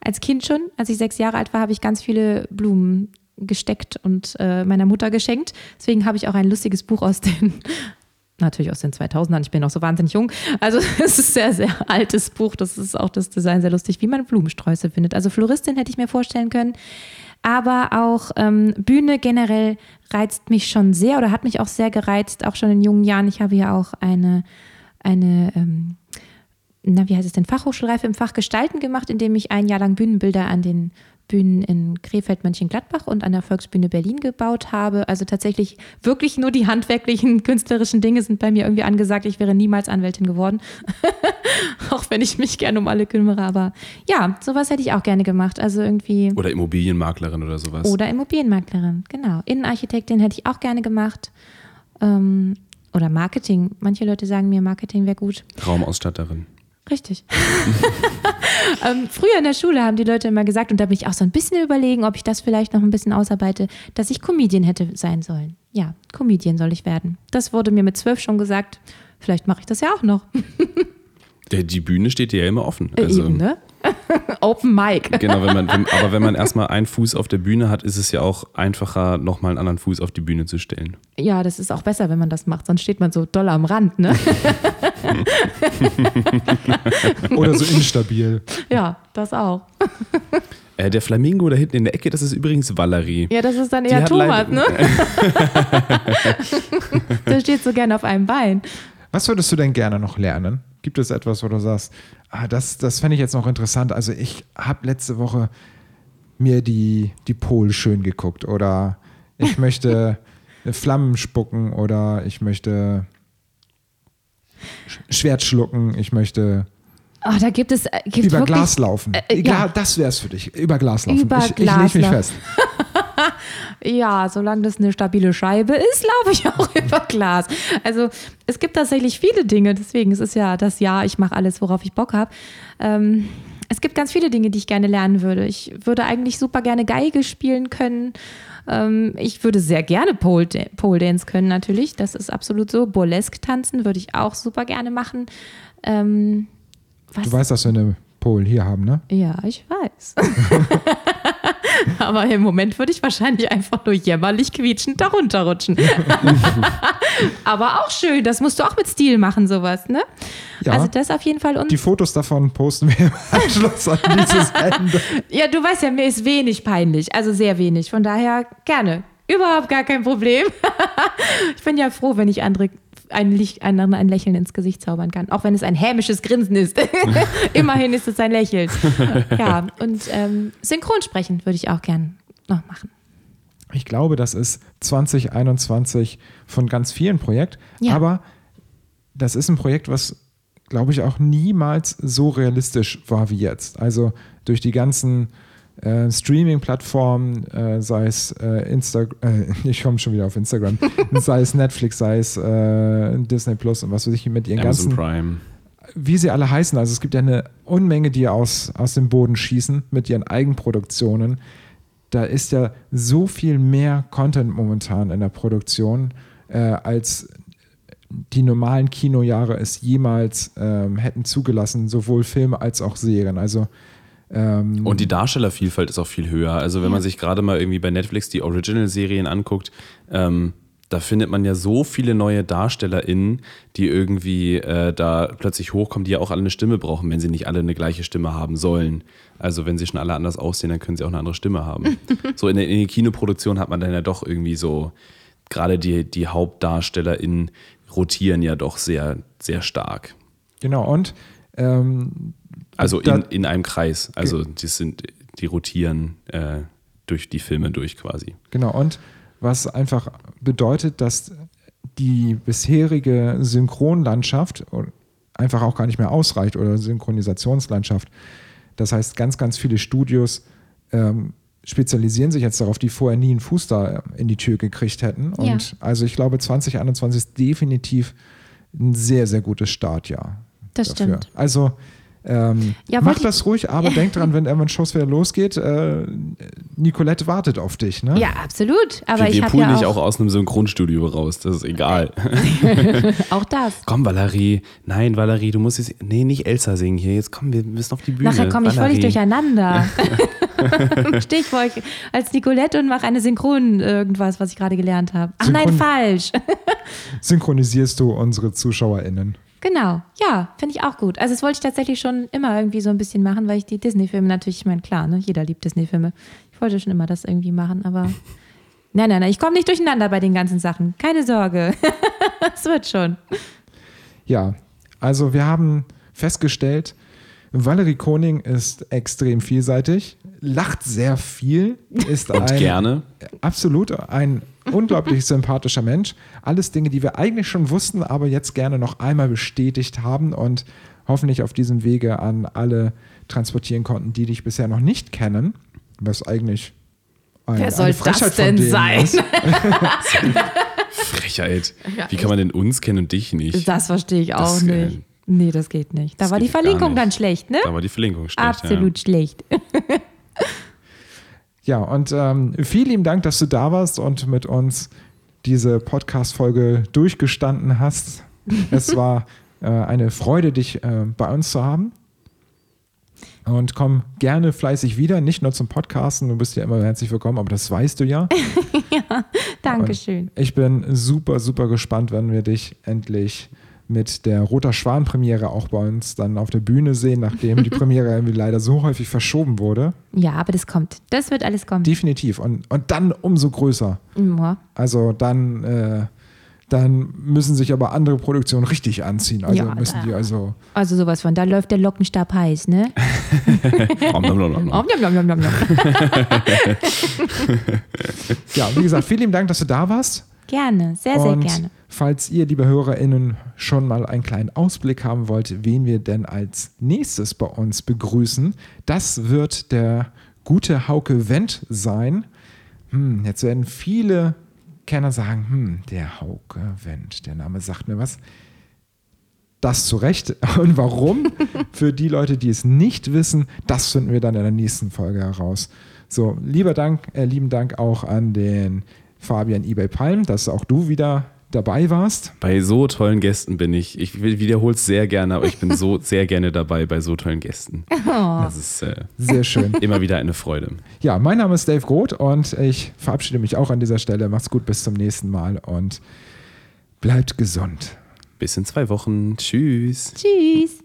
Als Kind schon, als ich sechs Jahre alt war, habe ich ganz viele Blumen gesteckt und äh, meiner Mutter geschenkt. Deswegen habe ich auch ein lustiges Buch aus den *laughs* natürlich aus den 2000ern. Ich bin noch so wahnsinnig jung. Also *laughs* es ist ein sehr, sehr altes Buch. Das ist auch das Design sehr lustig, wie man Blumensträuße findet. Also Floristin hätte ich mir vorstellen können. Aber auch ähm, Bühne generell reizt mich schon sehr oder hat mich auch sehr gereizt, auch schon in jungen Jahren. Ich habe ja auch eine, eine ähm, na, wie heißt es denn, Fachhochschulreife im Fach Gestalten gemacht, indem ich ein Jahr lang Bühnenbilder an den Bühnen in Krefeld, Mönchengladbach und an der Volksbühne Berlin gebaut habe. Also tatsächlich wirklich nur die handwerklichen, künstlerischen Dinge sind bei mir irgendwie angesagt. Ich wäre niemals Anwältin geworden. *laughs* auch wenn ich mich gerne um alle kümmere. Aber ja, sowas hätte ich auch gerne gemacht. Also irgendwie. Oder Immobilienmaklerin oder sowas. Oder Immobilienmaklerin, genau. Innenarchitektin hätte ich auch gerne gemacht. Ähm, oder Marketing. Manche Leute sagen mir, Marketing wäre gut. Raumausstatterin. Richtig. *laughs* ähm, früher in der Schule haben die Leute immer gesagt, und da bin ich auch so ein bisschen überlegen, ob ich das vielleicht noch ein bisschen ausarbeite, dass ich Comedian hätte sein sollen. Ja, Comedian soll ich werden. Das wurde mir mit zwölf schon gesagt. Vielleicht mache ich das ja auch noch. *laughs* die Bühne steht dir ja immer offen. Äh, also, Eben, ne? *laughs* Open Mic. Genau, wenn man, wenn, aber wenn man erstmal einen Fuß auf der Bühne hat, ist es ja auch einfacher, nochmal einen anderen Fuß auf die Bühne zu stellen. Ja, das ist auch besser, wenn man das macht, sonst steht man so doll am Rand, ne? *laughs* Oder so instabil. Ja, das auch. *laughs* Äh, der Flamingo da hinten in der Ecke, das ist übrigens Valerie. Ja, das ist dann eher Thomas, ne? der steht so gerne auf einem Bein. Was würdest du denn gerne noch lernen? Gibt es etwas, wo du sagst, ah, das, das fände ich jetzt noch interessant? Also ich habe letzte Woche mir die, die Pol schön geguckt oder ich *laughs* möchte Flammen spucken oder ich möchte Schwert schlucken, ich möchte Oh, da gibt es äh, gibt über wirklich, Glas laufen. Äh, äh Egal, ja. das wäre es für dich. Über Glas laufen. Über ich, Glas ich leg mich fest. *laughs* ja, solange das eine stabile Scheibe ist, laufe ich auch *laughs* über Glas. Also es gibt tatsächlich viele Dinge, deswegen ist es ja das Jahr, ich mache alles, worauf ich Bock habe. Ähm, es gibt ganz viele Dinge, die ich gerne lernen würde. Ich würde eigentlich super gerne Geige spielen können. Ähm, ich würde sehr gerne Pole, Pole Dance können, natürlich. Das ist absolut so. Burlesque tanzen würde ich auch super gerne machen. Ähm, du weißt, dass wir eine Pole hier haben, ne? Ja, ich weiß. *laughs* *laughs* *laughs* Aber im Moment würde ich wahrscheinlich einfach nur jämmerlich quietschend darunter rutschen. *laughs* Aber auch schön, das musst du auch mit Stil machen, sowas, ne? Ja, also das auf jeden Fall. Und die Fotos davon posten wir im *laughs* Anschluss an dieses Ende. ja, du weißt ja, mir ist wenig peinlich, also sehr wenig. Von daher gerne. Überhaupt gar kein Problem. ich bin ja froh, wenn ich andere ein, Licht, ein, ein Lächeln ins Gesicht zaubern kann. Auch wenn es ein hämisches Grinsen ist. *laughs* Immerhin ist es ein Lächeln. *laughs* Ja, und ähm, Synchronsprechen würde ich auch gern noch machen. Ich glaube, das ist 2021 von ganz vielen Projekt. Ja. Aber das ist ein Projekt, was, glaube ich, auch niemals so realistisch war wie jetzt. Also durch die ganzen äh, Streaming-Plattformen, äh, sei es äh, Instagram, äh, *laughs* ich komme schon wieder auf Instagram, *laughs* sei es Netflix, sei es äh, Disney Plus und was weiß ich mit ihren Amazon ganzen, Prime. wie sie alle heißen. Also es gibt ja eine Unmenge, die aus, aus dem Boden schießen mit ihren Eigenproduktionen. Da ist ja so viel mehr Content momentan in der Produktion, äh, als die normalen Kinojahre es jemals ähm, hätten zugelassen, sowohl Filme als auch Serien. Also ähm, Und die Darstellervielfalt ist auch viel höher. Also wenn man sich gerade mal irgendwie bei Netflix die Original-Serien anguckt, ähm, da findet man ja so viele neue DarstellerInnen, die irgendwie äh, da plötzlich hochkommen, die ja auch alle eine Stimme brauchen, wenn sie nicht alle eine gleiche Stimme haben sollen. Also wenn sie schon alle anders aussehen, dann können sie auch eine andere Stimme haben. *laughs* so in der, in der Kinoproduktion hat man dann ja doch irgendwie so, gerade die, die HauptdarstellerInnen rotieren ja doch sehr, sehr stark. genau, und ähm, Also in, in einem Kreis. Also die sind, die rotieren äh, durch die Filme durch quasi. Genau, und was einfach bedeutet, dass die bisherige Synchronlandschaft einfach auch gar nicht mehr ausreicht oder Synchronisationslandschaft. Das heißt, ganz, ganz viele Studios ähm, spezialisieren sich jetzt darauf, die vorher nie einen Fuß da in die Tür gekriegt hätten. Ja. Und also ich glaube, 2021 ist definitiv ein sehr, sehr gutes Startjahr. Das dafür. stimmt. Also ähm, Ja, mach das ruhig, aber *laughs* denk dran, wenn irgendwann Shows wieder losgeht, äh, Nicolette wartet auf dich. Ne? Ja, absolut. Aber wir ich wir poolen ja dich auch, auch aus einem Synchronstudio raus. Das ist egal. *laughs* auch das. komm, Valerie. Nein, Valerie, du musst jetzt. Nee, nicht Elsa singen hier. Jetzt komm, wir müssen auf die Bühne. Nachher komme ich völlig durcheinander. *laughs* Stehe ich vor euch als Nicolette und mache eine Synchron irgendwas, was ich gerade gelernt habe. Ach nein, Synchron- falsch. Synchronisierst du unsere ZuschauerInnen? Genau, ja, finde ich auch gut. Also das wollte ich tatsächlich schon immer irgendwie so ein bisschen machen, weil ich die Disney-Filme natürlich, ich meine, klar, ne, jeder liebt Disney-Filme. Ich wollte schon immer das irgendwie machen, aber *laughs* nein, nein, nein, ich komme nicht durcheinander bei den ganzen Sachen. Keine Sorge. *laughs* Es wird schon. Ja, also wir haben festgestellt, Valerie Koning ist extrem vielseitig, lacht sehr viel, ist Und ein, gerne. absolut ein unglaublich *laughs* sympathischer Mensch. Alles Dinge, die wir eigentlich schon wussten, aber jetzt gerne noch einmal bestätigt haben und hoffentlich auf diesem Wege an alle transportieren konnten, die dich bisher noch nicht kennen, was eigentlich ein, Wer soll eine Frechheit das von denn sein? ist. *laughs* Frechheit. Wie kann man denn uns kennen und dich nicht? Das verstehe ich auch Das, äh, nicht. Nee, das geht nicht. Da das war die Verlinkung dann schlecht, ne? Da war die Verlinkung schlecht. Absolut schlecht. *laughs* Ja, und ähm, vielen lieben Dank, dass du da warst und mit uns diese Podcast-Folge durchgestanden hast. es war *laughs* äh, eine Freude, dich äh, bei uns zu haben. Und komm gerne fleißig wieder, nicht nur zum Podcasten, du bist ja immer herzlich willkommen, aber das weißt du ja. *laughs* Dankeschön. Ich bin super, super gespannt, wenn wir dich endlich mit der Roter Schwan-Premiere auch bei uns dann auf der Bühne sehen, nachdem die *laughs* Premiere irgendwie leider so häufig verschoben wurde. Ja, aber das kommt. Das wird alles kommen. Definitiv. Und, und dann umso größer. Ja. Also dann, äh, dann müssen sich aber andere Produktionen richtig anziehen. Also Ja, müssen die also. Also sowas von, da läuft der Lockenstab heiß, ne? Ja. Wie gesagt, vielen lieben Dank, dass du da warst. Gerne, sehr, sehr Und gerne. falls ihr, liebe HörerInnen, schon mal einen kleinen Ausblick haben wollt, wen wir denn als nächstes bei uns begrüßen, das wird der gute Hauke Wendt sein. Hm, jetzt werden viele Kenner sagen, hm, der Hauke Wendt, der Name sagt mir was. Das zu Recht. *laughs* Und warum? Für die Leute, die es nicht wissen, das finden wir dann in der nächsten Folge heraus. So, lieber Dank, äh, lieben Dank auch an den Fabian eBay Palm, dass auch du wieder dabei warst. Bei so tollen Gästen bin ich. Ich wiederhole es sehr gerne, aber ich bin so *laughs* sehr gerne dabei bei so tollen Gästen. Das ist äh, Sehr schön. *laughs* immer wieder eine Freude. Ja, mein Name ist Dave Groth und ich verabschiede mich auch an dieser Stelle. Macht's gut, bis zum nächsten Mal und bleibt gesund. Bis in zwei Wochen. Tschüss. Tschüss.